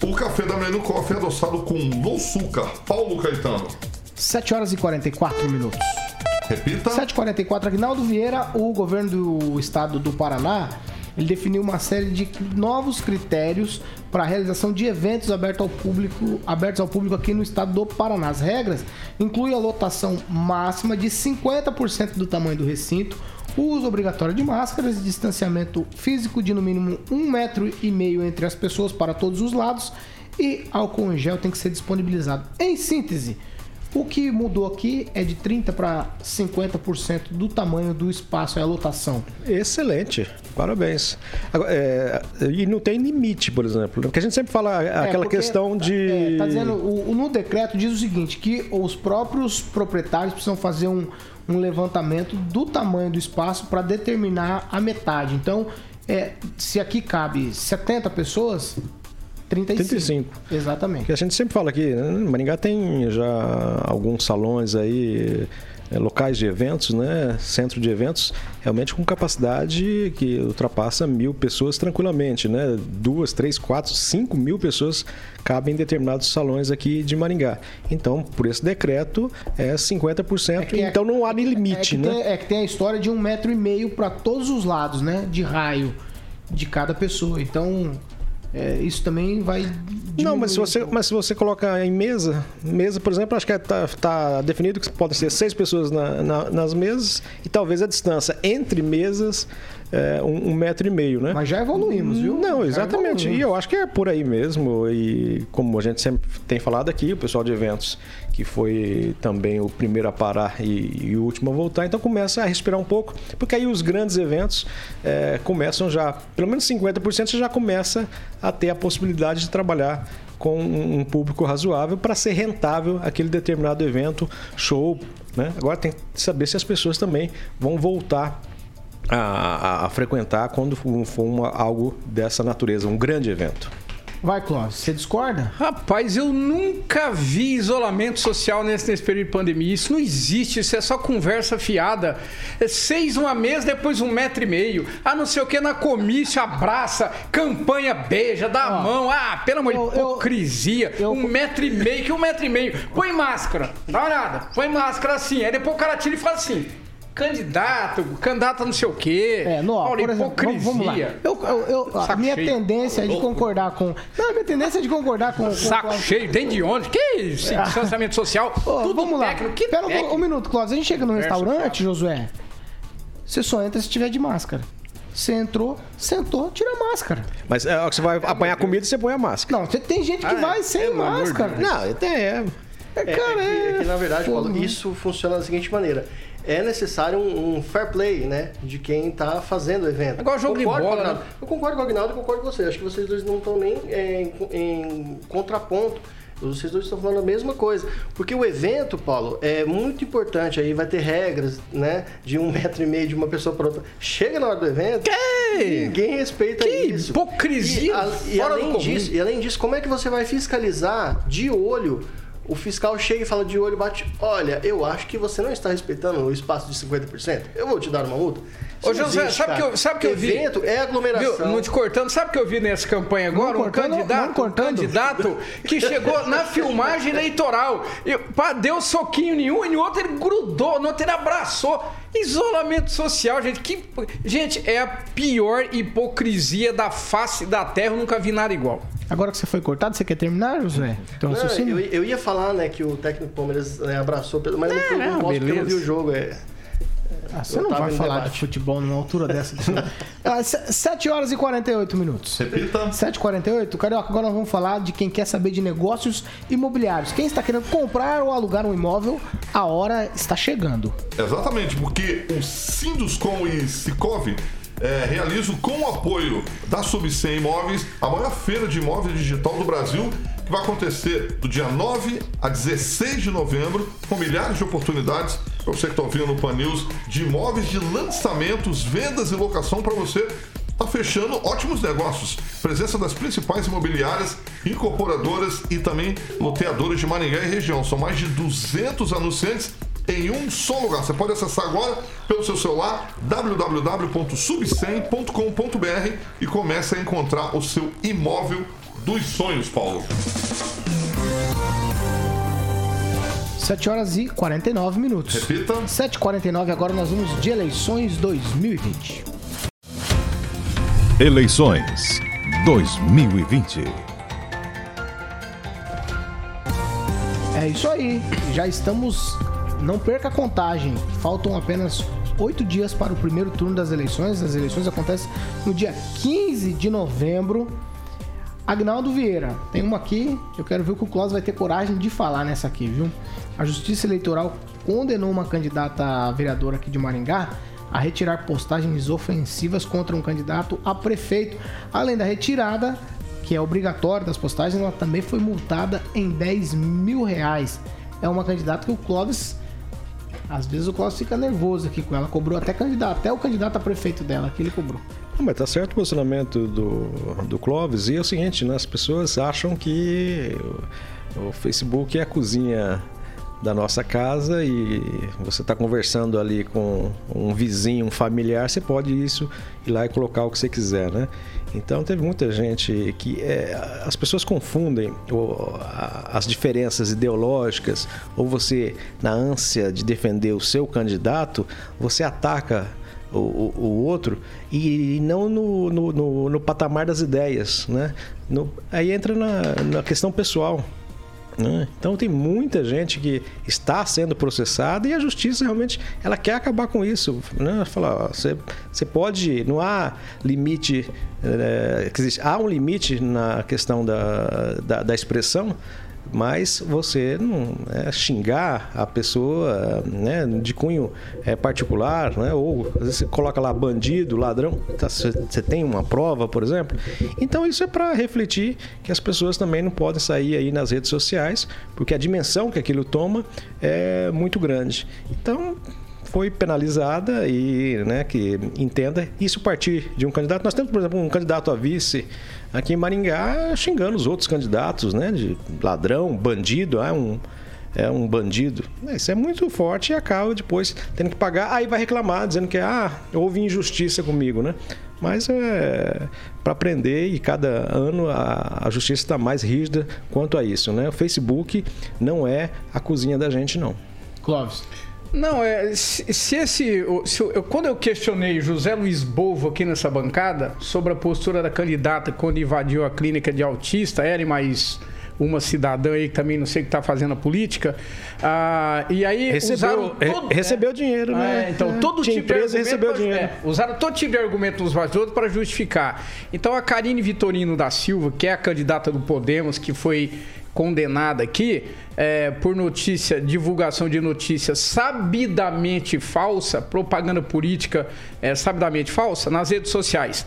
o café da Millennium Coffee é adoçado com low açúcar. Paulo Caetano. 7 horas e 44 minutos. Repita. 7h44, Agnaldo Vieira, o governo do estado do Paraná, ele definiu uma série de novos critérios para a realização de eventos abertos ao público, abertos ao público aqui no estado do Paraná. As regras incluem a lotação máxima de 50% do tamanho do recinto, o uso obrigatório de máscaras, distanciamento físico de no mínimo um metro e meio entre as pessoas para todos os lados e álcool em gel tem que ser disponibilizado. Em síntese, o que mudou aqui é de 30% para 50% do tamanho do espaço, é a lotação. Excelente, parabéns. Agora, é, e não tem limite, por exemplo, porque a gente sempre fala aquela porque, questão de. É, tá dizendo, o- no decreto diz o seguinte: que os próprios proprietários precisam fazer um, um levantamento do tamanho do espaço para determinar a metade. Então, é, se aqui cabe 70 pessoas, 35. 35. Exatamente. Que a gente sempre fala aqui, né? Maringá tem já alguns salões aí, eh, locais de eventos, né? Centro de eventos, realmente com capacidade que ultrapassa mil pessoas tranquilamente, né? Duas, três, quatro, cinco mil pessoas cabem em determinados salões aqui de Maringá. Então, por esse decreto, é 50%, que é- então não há nem É limite, que, né? tem, é que tem a história de um metro e meio para todos os lados, né? De raio de cada pessoa. Então, é, isso também vai. Não, mas se, diminuir você, mas se você colocar em mesa, mesa, por exemplo, acho que está tá definido que podem ser seis pessoas na- na- nas mesas e talvez a distância entre mesas é um, um metro e meio, né? Mas já evoluímos, viu? Não, exatamente. E eu acho que é por aí mesmo. E como a gente sempre tem falado aqui, o pessoal de eventos, que foi também o primeiro a parar e, e o último a voltar, então começa a respirar um pouco, porque aí os grandes eventos é, começam já, pelo menos 50% você já começa a ter a possibilidade de trabalhar com um um público razoável para ser rentável aquele determinado evento, show. Né? Agora tem que saber se as pessoas também vão voltar a, a- a frequentar quando for uma- algo dessa natureza, um grande evento. Vai, Clóvis, você discorda? Rapaz, eu nunca vi isolamento social nesse, nesse período de pandemia. Isso não existe, isso é só conversa fiada. É seis uma mesa, depois um metro e meio. Ah, não sei o que, na comício, abraça, campanha, beija, dá a mão. Ah, pelo amor de hipocrisia. eu- Um metro e meio, que um metro e meio. Põe máscara, dá uma olhada. Põe máscara assim. Aí depois o cara tira e fala assim. Candidato, candidato não sei o quê. É, no, ó, Olha, por exemplo, vamos, vamos lá. hipocrisia. Eu, eu, eu- a minha cheio. tendência é de concordar com. Não, a minha tendência é de concordar com. com- Saco com- cheio, tem de onde? Que isso? Distanciamento social? Ô, tudo vamos lá. técnico. Que Pera um, técnico? um minuto, Clóvis. A gente chega no restaurante, Josué. Você só entra se tiver de máscara. Você entrou, sentou, tira a máscara. Mas é, você vai apanhar comida, você põe a máscara. Não, tem gente que Ah, é? vai sem amor de máscara. Não, até é. É, É, cara, é que, é que, na verdade, Paulo, Porra. isso funciona da seguinte maneira. É necessário um, um fair play, né? De quem tá fazendo o evento. Igual jogo de Concordo com bola, Agnaldo. né? Eu concordo com o Agnaldo e concordo com você. Acho que vocês dois não estão nem é, em, em contraponto. Vocês dois estão falando a mesma coisa. Porque o evento, Paulo, é muito importante. Aí vai ter regras, né? De um metro e meio de uma pessoa para outra. Chega na hora do evento, Que? ninguém respeita Que isso. hipocrisia E, a- e além disso, e além disso, como é que você vai fiscalizar de olho? O fiscal chega e fala de olho, bate. Olha, eu acho que você não está respeitando o espaço de 50%. Eu vou te dar uma multa. Isso Ô, José, existe, sabe cara. que eu- sabe que eu vi? Evento é aglomeração. Viu? Não te cortando, sabe o que eu vi nessa campanha agora? Não um cortando, candidato, não cortando. candidato que chegou na filmagem eleitoral. Eu, pá, deu soquinho em um e no outro ele grudou, no outro ele abraçou. Isolamento social, gente. Que, gente, é a pior hipocrisia da face da terra. Eu nunca vi nada igual. Agora que você foi cortado, você quer terminar, José? Então, Não, eu, eu ia falar, né, que o técnico do Palmeiras né, abraçou, mas não, não, não, posso porque eu não vi o jogo. É. Ah, você Eu não vai falar debate. de futebol numa altura dessa. ah, 7 horas e 48 minutos. Repita. 7h48, Carioca, agora nós vamos falar de quem quer saber de negócios imobiliários. Quem está querendo comprar ou alugar um imóvel, a hora está chegando. Exatamente, porque o Sinduscom e Sicov é, realizam com o apoio da Subcem Imóveis a maior feira de imóveis digital do Brasil, que vai acontecer do dia 9 a 16 de novembro, com milhares de oportunidades para você que está ouvindo no Pan News, de imóveis de lançamentos, vendas e locação para você está fechando ótimos negócios. Presença das principais imobiliárias, incorporadoras e também loteadoras de Maringá e região. São mais de 200 anunciantes em um só lugar. Você pode acessar agora pelo seu celular www.subcem.com.br e comece a encontrar o seu imóvel dos sonhos, Paulo. 7 horas e 49 minutos. Repita. 7h49, agora nós vamos de eleições 2020. Eleições 2020. É isso aí, já estamos. Não perca a contagem, faltam apenas oito dias para o primeiro turno das eleições. As eleições acontecem no dia 15 de novembro. Agnaldo Vieira, tem uma aqui, eu quero ver o que o Klaus vai ter coragem de falar nessa aqui, viu? A Justiça Eleitoral condenou uma candidata vereadora aqui de Maringá a retirar postagens ofensivas contra um candidato a prefeito. Além da retirada, que é obrigatória das postagens, ela também foi multada em 10 mil reais. É uma candidata que o Clóvis. Às vezes o Clóvis fica nervoso aqui com ela. Cobrou até candidato, até o candidato a prefeito dela que ele cobrou. Não, mas tá certo o posicionamento do, do Clóvis. E é o seguinte, né? As pessoas acham que o Facebook é a cozinha da nossa casa e você está conversando ali com um vizinho, um familiar, você pode isso ir lá e colocar o que você quiser, né? Então teve muita gente que é, as pessoas confundem o- a- as diferenças ideológicas ou você na ânsia de defender o seu candidato você ataca o, o- o outro e não no, no, no- no patamar das ideias, né? No- aí entra na, na questão pessoal. Né? Então tem muita gente que está sendo processada e a justiça realmente ela quer acabar com isso. Né? Fala, você, você pode, não há limite, é, quer dizer, há um limite na questão da, da, da expressão, mas você não é, xingar a pessoa né, de cunho é, particular, né, ou às vezes você coloca lá bandido, ladrão, tá, você tem uma prova, por exemplo. Então isso é para refletir que as pessoas também não podem sair aí nas redes sociais, porque a dimensão que aquilo toma é muito grande. Então foi penalizada e né, que entenda isso partir de um candidato. Nós temos, por exemplo, um candidato a vice aqui em Maringá xingando os outros candidatos, né, de ladrão, bandido, ah, um é um bandido. Isso é muito forte e acaba depois tendo que pagar. Aí vai reclamar, dizendo que ah, houve injustiça comigo, né? Mas é para aprender e cada ano a, a justiça está mais rígida quanto a isso, né? O Facebook não é a cozinha da gente, não. Clóvis. Não, é, se, se esse. se eu- quando eu questionei José Luiz Bovo aqui nessa bancada sobre a postura da candidata quando invadiu a clínica de autista, era e mais uma cidadã aí que também não sei o que está fazendo a política. ah, e aí Recebeu, re- todo- recebeu dinheiro, Ah, né? é, então, todo Tinha tipo de empresa argumento recebeu pra- dinheiro. é, usaram todo tipo de argumento nos bastidores para justificar. Então, a Karine Vitorino da Silva, que é a candidata do Podemos, que foi condenada aqui é, por notícia, divulgação de notícia sabidamente falsa, propaganda política é, sabidamente falsa nas redes sociais.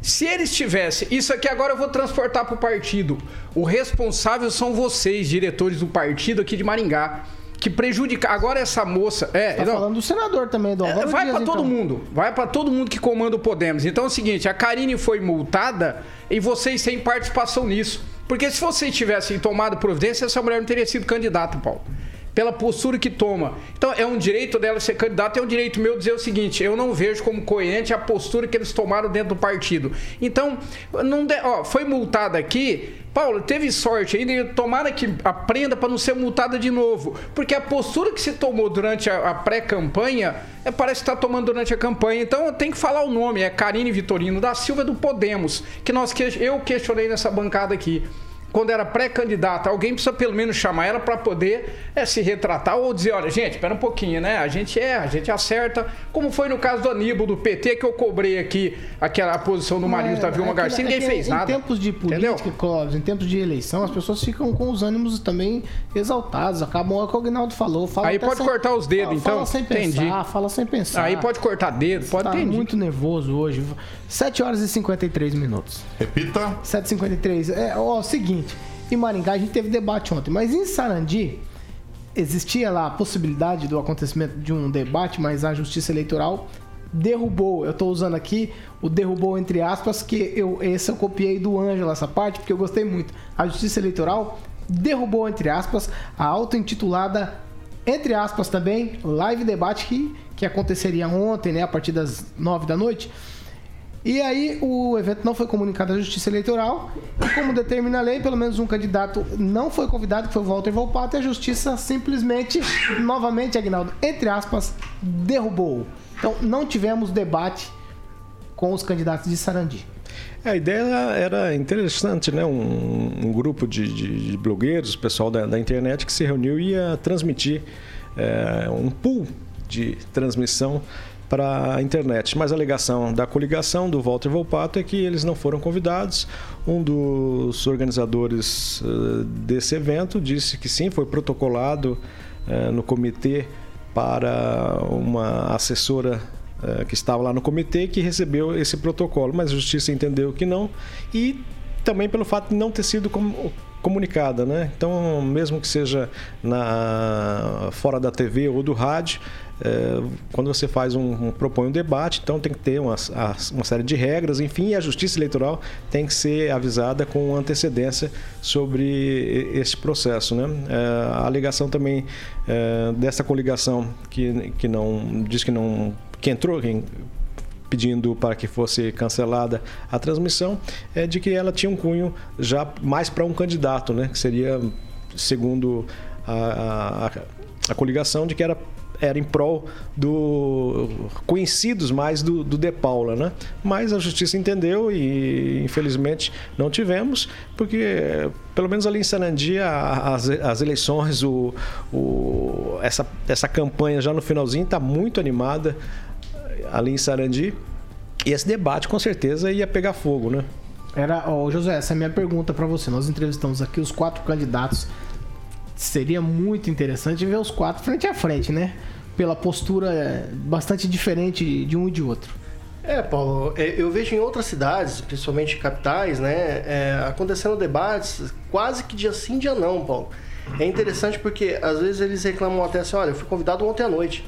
Se eles tivessem, isso aqui agora eu vou transportar para o partido. O responsável são vocês, diretores do partido aqui de Maringá, que prejudica. Agora essa moça, é, Tá não, falando do senador também, do é, Álvaro vai Dias, pra todo então. mundo. Vai pra todo mundo que comanda o Podemos. Então é o seguinte, a Karine foi multada e vocês têm participação nisso. Porque se vocês tivessem tomado providência, essa mulher não teria sido candidata, Paulo. Pela postura que toma. Então é um direito dela ser candidata, é um direito meu dizer o seguinte: eu não vejo como coerente a postura que eles tomaram dentro do partido. Então, não de, ó, foi multada aqui. Paulo, teve sorte ainda e tomara que aprenda para não ser multada de novo. Porque a postura que se tomou durante a, a pré-campanha é, parece que está tomando durante a campanha. Então tem que falar o nome: é Karine Vitorino da Silva do Podemos, que nós, eu questionei nessa bancada aqui quando era pré-candidata, alguém precisa pelo menos chamar ela para poder é, se retratar ou dizer, olha, gente, espera um pouquinho, né? A gente erra, a gente acerta, como foi no caso do Aníbal, do PT, que eu cobrei aqui aquela posição do marido é, da Vilma é Garcia, ninguém é fez em nada. Em tempos de política, Clóvis, em tempos de eleição, as pessoas ficam com os ânimos também exaltados, acabam o que o Agnaldo falou. Fala Aí pode sem, cortar os dedos, fala, então. Fala sem pensar, Entendi. fala sem pensar. Aí pode cortar dedo, pode tá muito nervoso hoje. 7 horas e 53 minutos. Repita. 7h53. É, ó, seguinte... Em Maringá a gente teve debate ontem, mas em Sarandi existia lá a possibilidade do acontecimento de um debate, mas a Justiça Eleitoral derrubou. Eu estou usando aqui o derrubou entre aspas, que eu esse eu copiei do Ângelo essa parte porque eu gostei muito. A Justiça Eleitoral derrubou entre aspas a auto-intitulada entre aspas também live debate que, que aconteceria ontem, né, a partir das nove da noite e aí o evento não foi comunicado à Justiça Eleitoral. E como determina a lei, pelo menos um candidato não foi convidado, que foi o Walter Volpato, e a Justiça simplesmente, novamente, Agnaldo, entre aspas, derrubou. Então não tivemos debate com os candidatos de Sarandi. É, a ideia era interessante, né? Um, um grupo de, de, de, blogueiros, pessoal da, da, internet que se reuniu e ia transmitir é, um pool de transmissão para a internet. Mas a alegação da coligação do Walter Volpato é que eles não foram convidados. Um dos organizadores uh, desse evento disse que sim, foi protocolado uh, no comitê para uma assessora uh, que estava lá no comitê que recebeu esse protocolo, mas a justiça entendeu que não e também pelo fato de não ter sido comunicada, né? Então, mesmo que seja na fora da TV ou do rádio, é, quando você faz um, um, propõe um debate, então tem que ter uma, uma série de regras, enfim, e a Justiça Eleitoral tem que ser avisada com antecedência sobre esse processo, né? É, a alegação também é, dessa coligação que, que não diz que não que entrou, pedindo para que fosse cancelada a transmissão, é de que ela tinha um cunho já mais para um candidato, né? Que seria, segundo a, a, a coligação, de que era era em prol do conhecidos mais do, do De Paula, né? Mas a justiça entendeu e infelizmente não tivemos, porque pelo menos ali em Sanandi as, as eleições, o, o, essa, essa campanha já no finalzinho está muito animada ali em Sarandi. E esse debate com certeza ia pegar fogo, né? Era, oh, José, essa é a minha pergunta para você. Nós entrevistamos aqui os quatro candidatos. Seria muito interessante ver os quatro frente a frente, né? Pela postura é, bastante diferente de um e de outro. É, Paulo, é, eu vejo em outras cidades, principalmente capitais, né, é, acontecendo debates quase que dia sim, dia não, Paulo. É interessante porque às vezes eles reclamam até assim, olha, eu fui convidado ontem à noite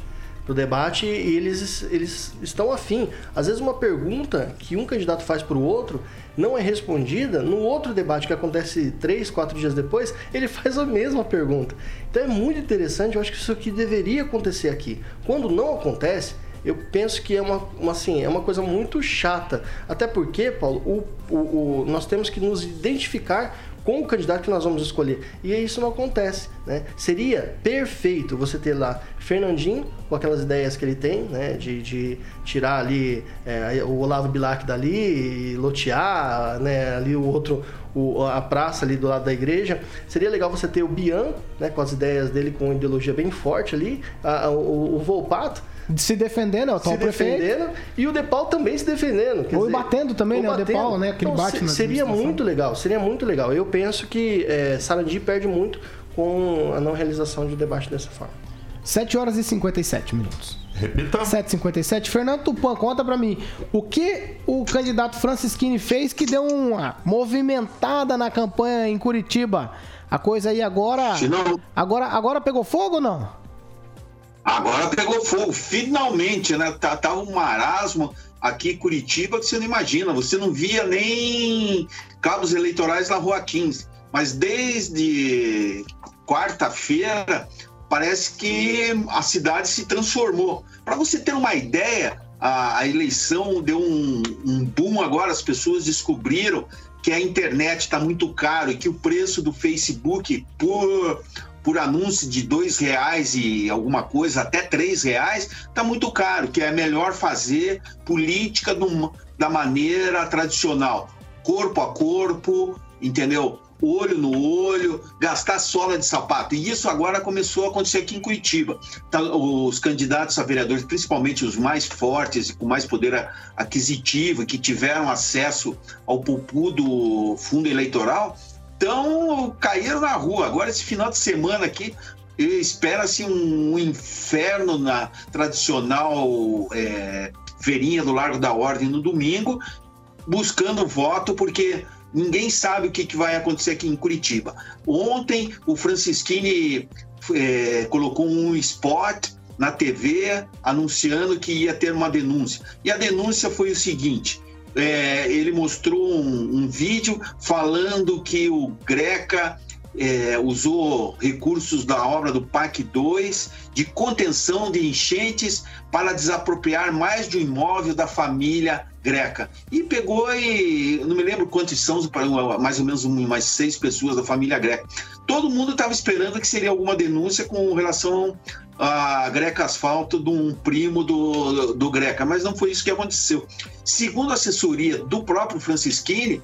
do debate e eles, eles estão afim. Às vezes uma pergunta que um candidato faz para o outro não é respondida, no outro debate que acontece três, quatro dias depois, ele faz a mesma pergunta. Então é muito interessante, eu acho que isso que deveria acontecer aqui. Quando não acontece, eu penso que é uma, uma, assim, é uma coisa muito chata. Até porque, Paulo, o, o, o, nós temos que nos identificar com o candidato que nós vamos escolher. E isso não acontece, né? Seria perfeito você ter lá Fernandinho, com aquelas ideias que ele tem, né? De, de tirar ali é, o Olavo Bilac dali, e lotear, né? Ali o outro, o, a praça ali do lado da igreja. Seria legal você ter o Bian, né? Com as ideias dele, com ideologia bem forte ali, a, o, o Volpato se defendendo, é o atual se defendendo, e o De Paulo também se defendendo. ou dizer, batendo também, né? Batendo. O De Paulo, né? Que então, bate Seria muito legal, seria muito legal. Eu penso que é, Sarandi perde muito com a não realização de debate dessa forma. 7 horas e 57 minutos. Repita. 7h57. Fernando Tupan, conta pra mim. O que o candidato Francisquini fez que deu uma movimentada na campanha em Curitiba? A coisa aí agora. Agora, agora pegou fogo ou não? Agora pegou fogo, finalmente, né? Tá, tava um marasmo aqui em Curitiba que você não imagina. Você não via nem cabos eleitorais na Rua 15. Mas desde quarta-feira, parece que a cidade se transformou. Para você ter uma ideia, a, a eleição deu um, um boom agora, as pessoas descobriram que a internet está muito caro e que o preço do Facebook por, por anúncio de dois reais e alguma coisa, até três reais, está muito caro, que é melhor fazer política do, da maneira tradicional, corpo a corpo, entendeu? olho no olho, gastar sola de sapato. E isso agora começou a acontecer aqui em Curitiba. Tá, os candidatos a vereadores, principalmente os mais fortes e com mais poder aquisitivo, que tiveram acesso ao pupu do fundo eleitoral, então caíram na rua. Agora, esse final de semana aqui, espera-se um inferno na tradicional é, feirinha do Largo da Ordem no domingo, buscando voto, porque ninguém sabe o que, que vai acontecer aqui em Curitiba. Ontem, o Francisquini é, colocou um spot na TV anunciando que ia ter uma denúncia. E a denúncia foi o seguinte: é, ele mostrou um, um, vídeo falando que o Greca é, usou recursos da obra do PAC 2 de contenção de enchentes para desapropriar mais de um imóvel da família greca. E pegou e não me lembro quantos são, mais ou menos umas seis pessoas da família greca. Todo mundo estava esperando que seria alguma denúncia com relação a Greca Asfalto de um primo do, do Greca, mas não foi isso que aconteceu. Segundo a assessoria do próprio Francisquini,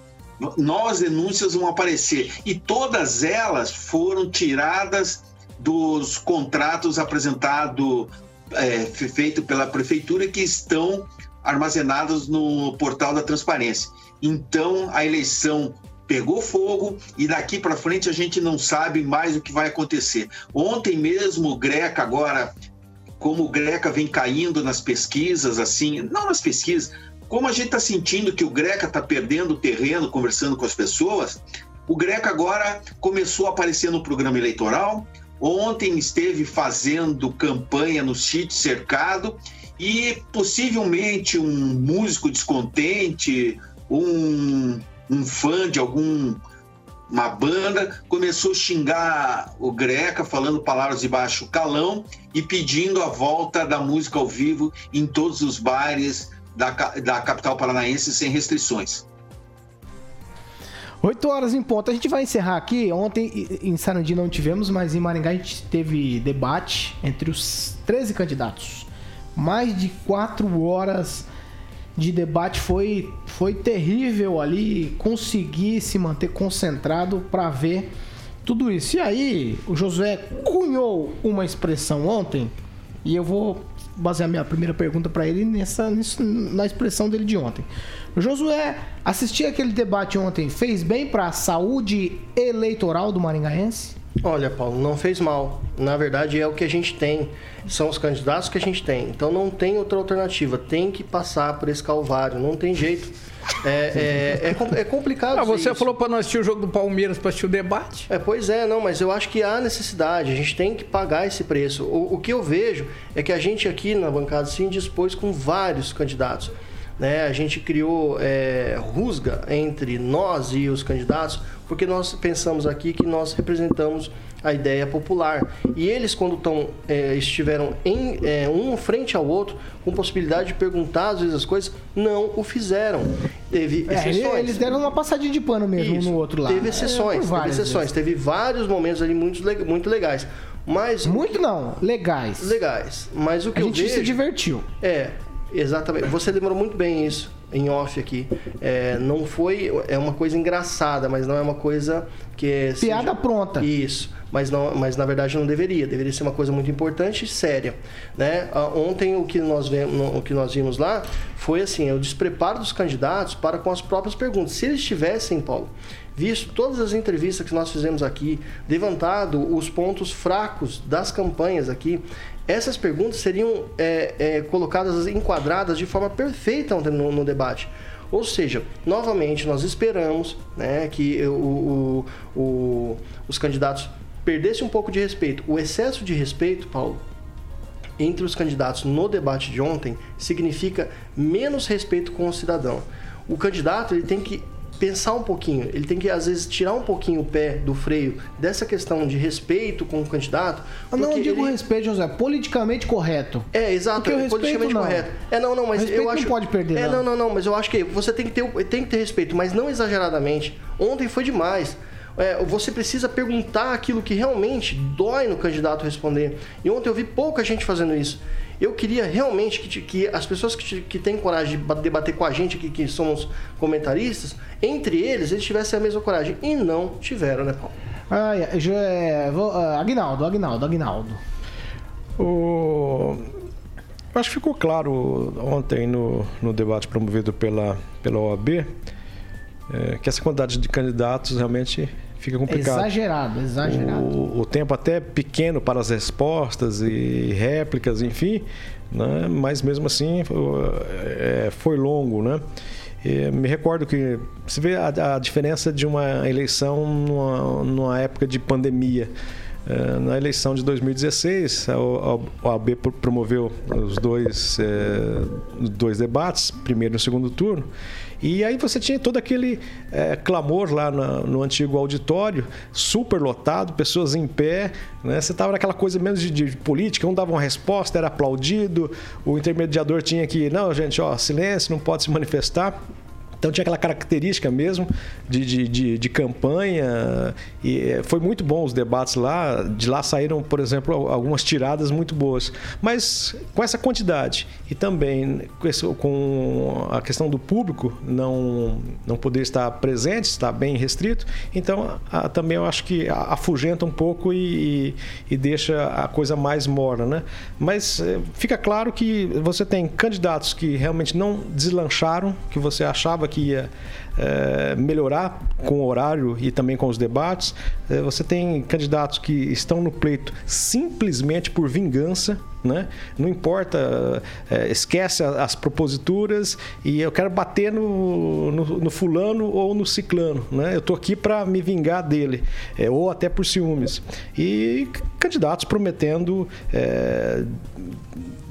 novas denúncias vão aparecer e todas elas foram tiradas dos contratos apresentados, é, feito pela prefeitura, que estão armazenados no portal da transparência. Então, a eleição pegou fogo e daqui para frente a gente não sabe mais o que vai acontecer. Ontem mesmo o Greca agora, como o Greca vem caindo nas pesquisas, assim, não nas pesquisas, como a gente está sentindo que o Greca está perdendo terreno conversando com as pessoas, o Greca agora começou a aparecer no programa eleitoral. Ontem esteve fazendo campanha no sítio cercado e possivelmente um músico descontente, um, um fã de algum uma banda começou a xingar o Greca, falando palavras de baixo calão e pedindo a volta da música ao vivo em todos os bares da, da capital paranaense sem restrições. 8 horas em ponto. A gente vai encerrar aqui. Ontem em Sarandi não tivemos, mas em Maringá a gente teve debate entre os 13 candidatos mais de quatro horas de debate foi, foi terrível ali conseguir se manter concentrado para ver tudo isso. E aí, o Josué cunhou uma expressão ontem e eu vou basear minha primeira pergunta para ele nessa, na expressão dele de ontem. Josué, assistir aquele debate ontem, fez bem para a saúde eleitoral do Maringaense? Olha, Paulo, não fez mal. Na verdade, é o que a gente tem. São os candidatos que a gente tem. Então não tem outra alternativa. Tem que passar por esse calvário. Não tem jeito. É, é, é, é complicado. Ah, você isso. falou para nós assistir o jogo do Palmeiras para assistir o debate? É, pois é, não, mas eu acho que há necessidade. A gente tem que pagar esse preço. O, o que eu vejo é que a gente aqui na bancada se indispôs com vários candidatos. Né? A gente criou é, rusga entre nós e os candidatos porque nós pensamos aqui que nós representamos a ideia popular. E eles, quando tão, é, estiveram em, é, um frente ao outro, com possibilidade de perguntar às vezes as coisas, não o fizeram. Teve é, exceções. Eles deram uma passadinha de pano mesmo Isso. no outro lado. Teve exceções, teve exceções. Teve vários momentos ali muito, muito legais. Mas muito não, legais. Legais. Mas o que a gente vejo, se divertiu. É, exatamente. Você lembrou muito bem isso em off aqui. É, não foi. É uma coisa engraçada, mas não é uma coisa que. Piada seja, pronta. Isso. Mas, não, mas na verdade não deveria. Deveria ser uma coisa muito importante e séria. Né? Ontem o que, nós vemos, o que nós vimos lá foi assim: o despreparo dos candidatos para com as próprias perguntas. Se eles tivessem, Paulo, visto todas as entrevistas que nós fizemos aqui, levantado os pontos fracos das campanhas aqui, essas perguntas seriam é, é, colocadas, enquadradas de forma perfeita no, no, debate. Ou seja, novamente, nós esperamos né, que o, o, o, os candidatos perdessem um pouco de respeito. O excesso de respeito, Paulo, entre os candidatos no debate de ontem significa menos respeito com o cidadão. O candidato ele tem que pensar um pouquinho. Ele tem que, às vezes, tirar um pouquinho o pé do freio dessa questão de respeito com o candidato. Eu não digo ele- respeito, José, politicamente correto. É, exato, Porque é politicamente não. correto. É, não, não, mas eu não acho. pode perder, É, não. não, não, não, mas eu acho que você tem que ter, tem que ter respeito, mas não exageradamente. Ontem foi demais. É, você precisa perguntar aquilo que realmente dói no candidato responder. E ontem eu vi pouca gente fazendo isso. Eu queria realmente que, que as pessoas que, que têm coragem de ba- debater com a gente aqui, que somos comentaristas, entre eles, eles tivessem a mesma coragem. E não tiveram, né, Paulo? Ai, é, vou- ah, Aguinaldo, Aguinaldo, Aguinaldo. O... Eu acho que ficou claro ontem no, no debate promovido pela, pela OAB é, que essa quantidade de candidatos realmente fica complicado. Exagerado, exagerado. O, o tempo até pequeno para as respostas e réplicas, enfim, né? mas mesmo assim o- é, foi longo, né? Me recordo que se vê a, a diferença de uma eleição numa, numa época de pandemia. Eh, Na eleição de 2016, a OAB pro- promoveu os dois, os dois debates, primeiro e segundo turno, e aí você tinha todo aquele eh, clamor lá na- no antigo auditório, super lotado, pessoas em pé, né? Você estava naquela coisa menos de, de política, um dava uma resposta, era aplaudido, o intermediador tinha que, não, gente, ó, silêncio, não pode se manifestar. Então tinha aquela característica mesmo de, de, de, de campanha e eh, foi muito bom os debates lá. De lá saíram, por exemplo, algumas tiradas muito boas. Mas com essa quantidade e também com, a questão do público não, não poder estar presente, está bem restrito, então a- também eu acho que afugenta um pouco e, e deixa a coisa mais morna, né? Mas eh, fica claro que você tem candidatos que realmente não deslancharam, que você achava que ia eh, melhorar com o horário e também com os debates. Eh, você tem candidatos que estão no pleito simplesmente por vingança, né? Não importa, eh, esquece as proposituras e eu quero bater no, no, no fulano ou no ciclano, né? Eu tô aqui para me vingar dele, eh, ou até por ciúmes. E candidatos prometendo eh,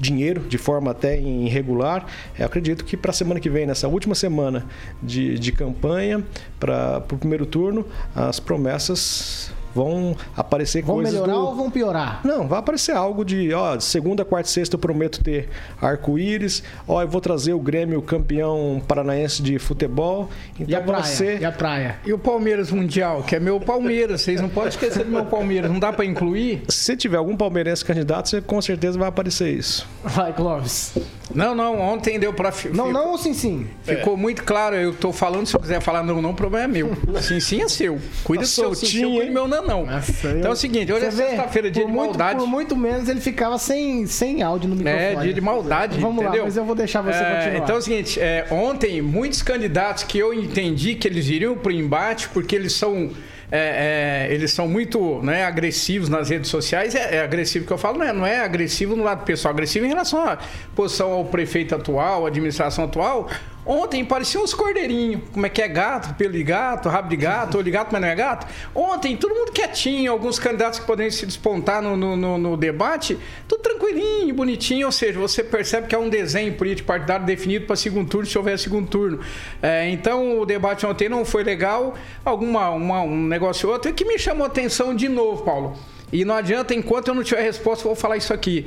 dinheiro de forma até irregular. Eu acredito que para a semana que vem, nessa última semana de, de campanha, para o primeiro turno, as promessas vão aparecer Vão coisas melhorar do... ou vão piorar? Não, vai aparecer algo de, ó, segunda, quarta e sexta eu prometo ter arco-íris, ó, eu vou trazer o Grêmio campeão paranaense de futebol. Então E a praia? ser E a praia? E o Palmeiras Mundial, que é meu Palmeiras, vocês não podem esquecer do meu Palmeiras, não dá pra incluir? se tiver algum palmeirense candidato, você com certeza vai aparecer isso. Vai, Clóvis. Não, não, ontem deu pra. fi- Não, não ou sim, sim? Ficou muito claro, eu tô falando, se eu quiser falar não, não, o problema é meu. Sim, sim é seu. Cuida do seu sim, soltinho, seu, cuida meu não, não. Então é eu- o seguinte, hoje é Você vê, sexta-feira, dia de muito, maldade. Por muito menos ele ficava sem, sem áudio no microfone. É, dia de maldade, Vamos entendeu? lá, mas eu vou deixar você É, continuar. Então é o seguinte, é, ontem muitos candidatos que eu entendi que eles iriam pro embate porque eles são é, é, eles são muito né, agressivos nas redes sociais. É, é agressivo que eu falo, não é, não é agressivo no lado pessoal, agressivo em relação à posição ao prefeito atual, à administração atual. Ontem pareciam uns cordeirinhos. Como é que é gato? Pelo de gato, rabo de gato, olho de gato, mas não é gato. Ontem, todo mundo quietinho, alguns candidatos que poderiam se despontar no, no, no- debate, tudo tranquilinho, bonitinho. Ou seja, você percebe que é um desenho político partidário definido para segundo turno, se houver segundo turno. É, então, o debate ontem não foi legal. Alguma, uma- um negócio ou outro. E que me chamou atenção de novo, Paulo. E não adianta, enquanto eu não tiver resposta, eu vou falar isso aqui.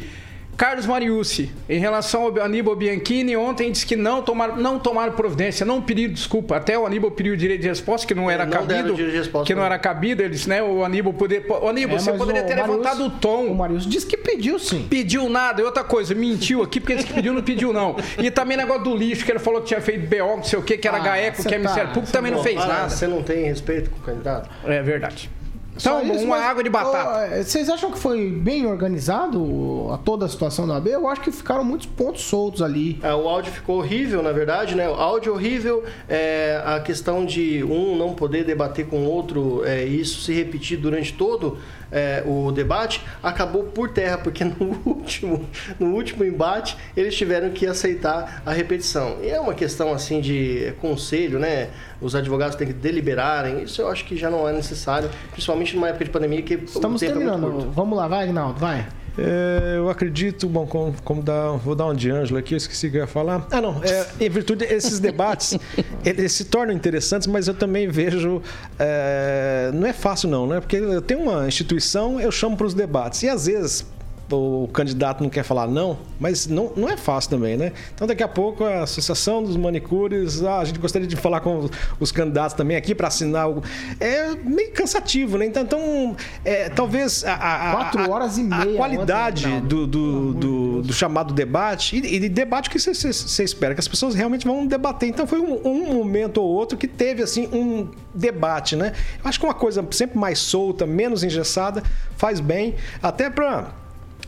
Carlos Mariucci, em relação ao Aníbal Bianchini, ontem disse que não tomaram, não tomaram providência, não pediram desculpa. Até o Aníbal pediu direito de resposta, que não era Não deram cabido. direito de resposta, que não não. era cabido, eles, né? O Aníbal poder. O Aníbal, É, você poderia o ter Marius- levantado o tom. O Marius disse que pediu sim. Pediu nada, e outra coisa, mentiu aqui, porque disse que pediu, não pediu, não. E também negócio do lixo, que ele falou que tinha feito BO, não sei o que, que era Ah, GAECO, que é tá- Ministério Público, também não fez ah, nada. Você não tem respeito com o candidato? É verdade. Só Então, isso, uma mas- água de batata. Ô, Vocês acham que foi bem organizado a toda a situação da AB? Eu acho que ficaram muitos pontos soltos ali. É, o áudio ficou horrível, na verdade, né? O áudio horrível, é, a questão de um não poder debater com o outro, é, e isso se repetir durante todo é, o debate, acabou por terra, porque no último, no último embate eles tiveram que aceitar a repetição. E é uma questão assim de conselho, né? Os advogados têm que deliberarem, isso eu acho que já não é necessário, principalmente numa época de pandemia que Estamos o tempo é terminando. curto. Vamos lá, vai, Agnaldo, vai. É, eu acredito, bom, como, como dá, vou dar um de Ângelo aqui, eu esqueci que eu ia falar. Ah, não, é, em virtude desses debates, eles se tornam interessantes, mas eu também vejo. é, não é fácil, não, né? Porque eu tenho uma instituição, eu chamo para os debates. E às vezes o candidato não quer falar não, mas não, não é fácil também, né? Então daqui a pouco a Associação dos Manicures, ah, a gente gostaria de falar com os candidatos também aqui para assinar algo. É meio cansativo, né? Então, então é, talvez a, a- a- Quatro horas e a meia qualidade ontem, do, do, do- do chamado debate, e, e debate que você espera, que as pessoas realmente vão debater. Então foi um, um momento ou outro que teve assim um debate, né? Eu acho que uma coisa sempre mais solta, menos engessada, faz bem, até para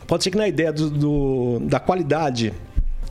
Pode ser que na ideia do, do- da qualidade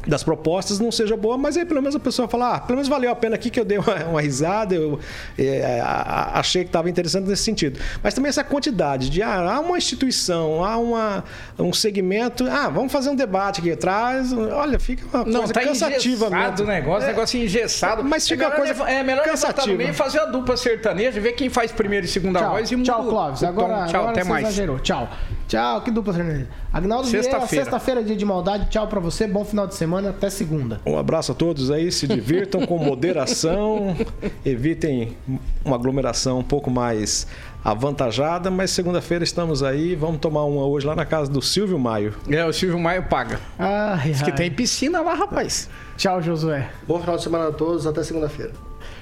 das propostas não seja boa, mas aí pelo menos a pessoa fala, ah, pelo menos valeu a pena aqui que eu dei uma, uma risada, eu é, achei que estava interessante nesse sentido. Mas também essa quantidade de, ah, há uma instituição, há uma, um segmento, ah, vamos fazer um debate aqui atrás, olha, fica uma Não, coisa tá cansativa engessado o mesmo. negócio, É, negócio engessado. Mas fica é uma melhor coisa É melhor cansativa. no meio e fazer a dupla sertaneja, ver quem faz primeira e segunda Tchau, voz e muda tchau, o- Clóvis. tom. Agora, tchau, agora até mais. exagerou. Tchau. Tchau, que dupla sertaneja. Agnaldo Vieira, Sexta-feira. sexta-feira, dia de maldade. Tchau pra você, bom final de semana, até segunda. Um abraço a todos aí, se divirtam com moderação, evitem uma aglomeração um pouco mais avantajada, mas segunda-feira estamos aí, vamos tomar uma hoje lá na casa do Silvio Maio. É, o Silvio Maio paga. Ai, Diz que ai. tem piscina lá, rapaz. Tchau, Josué. Bom final de semana a todos, até segunda-feira.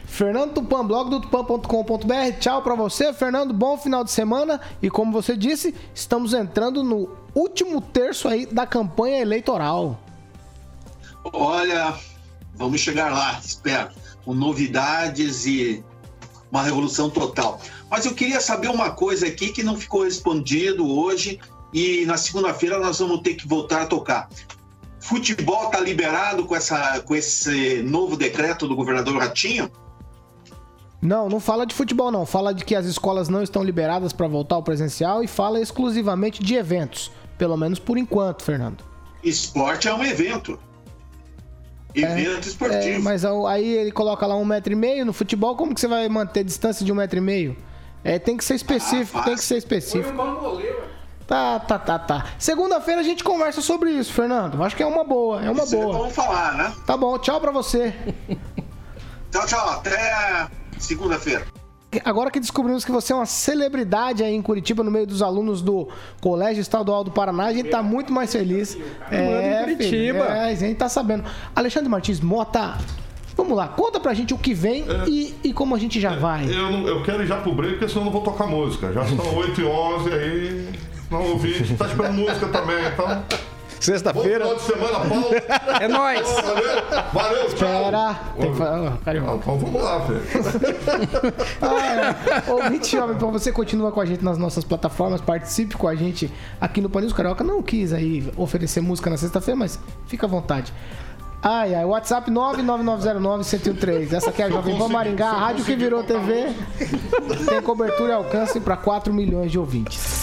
Fernando Tupan, blog do tupan.com.br. Tchau pra você, Fernando. Bom final de semana. E como você disse, estamos entrando no último terço aí da campanha eleitoral. Olha, vamos chegar lá, espero, com novidades e uma revolução total. Mas eu queria saber uma coisa aqui que não ficou respondido hoje e na segunda-feira nós vamos ter que voltar a tocar. Futebol está liberado com, essa, com esse novo decreto do governador Ratinho? Não, não fala de futebol, não. Fala de que as escolas não estão liberadas para voltar ao presencial e fala exclusivamente de eventos. Pelo menos por enquanto, Fernando. Esporte é um evento. Evento É, esportivo. mas ao- aí ele coloca lá um metro e meio. No futebol, como que você vai manter distância de um metro e meio? É, tem que ser específico, Ah, tem que ser específico. Tá, tá, tá, tá. Segunda-feira a gente conversa sobre isso, Fernando. Acho que é uma boa, é uma Isso é boa. bom falar, né? Tá bom, tchau pra você. Tchau, tchau. Até segunda-feira. Agora que descobrimos que você é uma celebridade aí em Curitiba, no meio dos alunos do Colégio Estadual do Paraná, a gente tá muito mais feliz. É, Curitiba. é, a gente tá sabendo. Alexandre Martins Mota, vamos lá, conta pra gente o que vem e, e como a gente já vai. Eu, não- eu quero ir já pro break, porque senão eu não vou tocar música. Já são 8 e 11 aí. Não ouvi, tá esperando música também, então. Bom Sexta-feira, final de semana, Paulo. É nóis. Valeu, valeu, tchau. Pera, tem que falar. Ah, Carioca. Então vamos lá, filho. Ah, é. Ouvinte jovem, então você continua com a gente nas nossas plataformas, participe com a gente aqui no Panis Carioca. Não quis aí oferecer música na sexta-feira, mas fica à vontade. Ai, ai, WhatsApp 99909-1013. Essa aqui é a Jovem Pan Maringá, a rádio que virou TV. Tem cobertura e alcance para 4 milhões de ouvintes.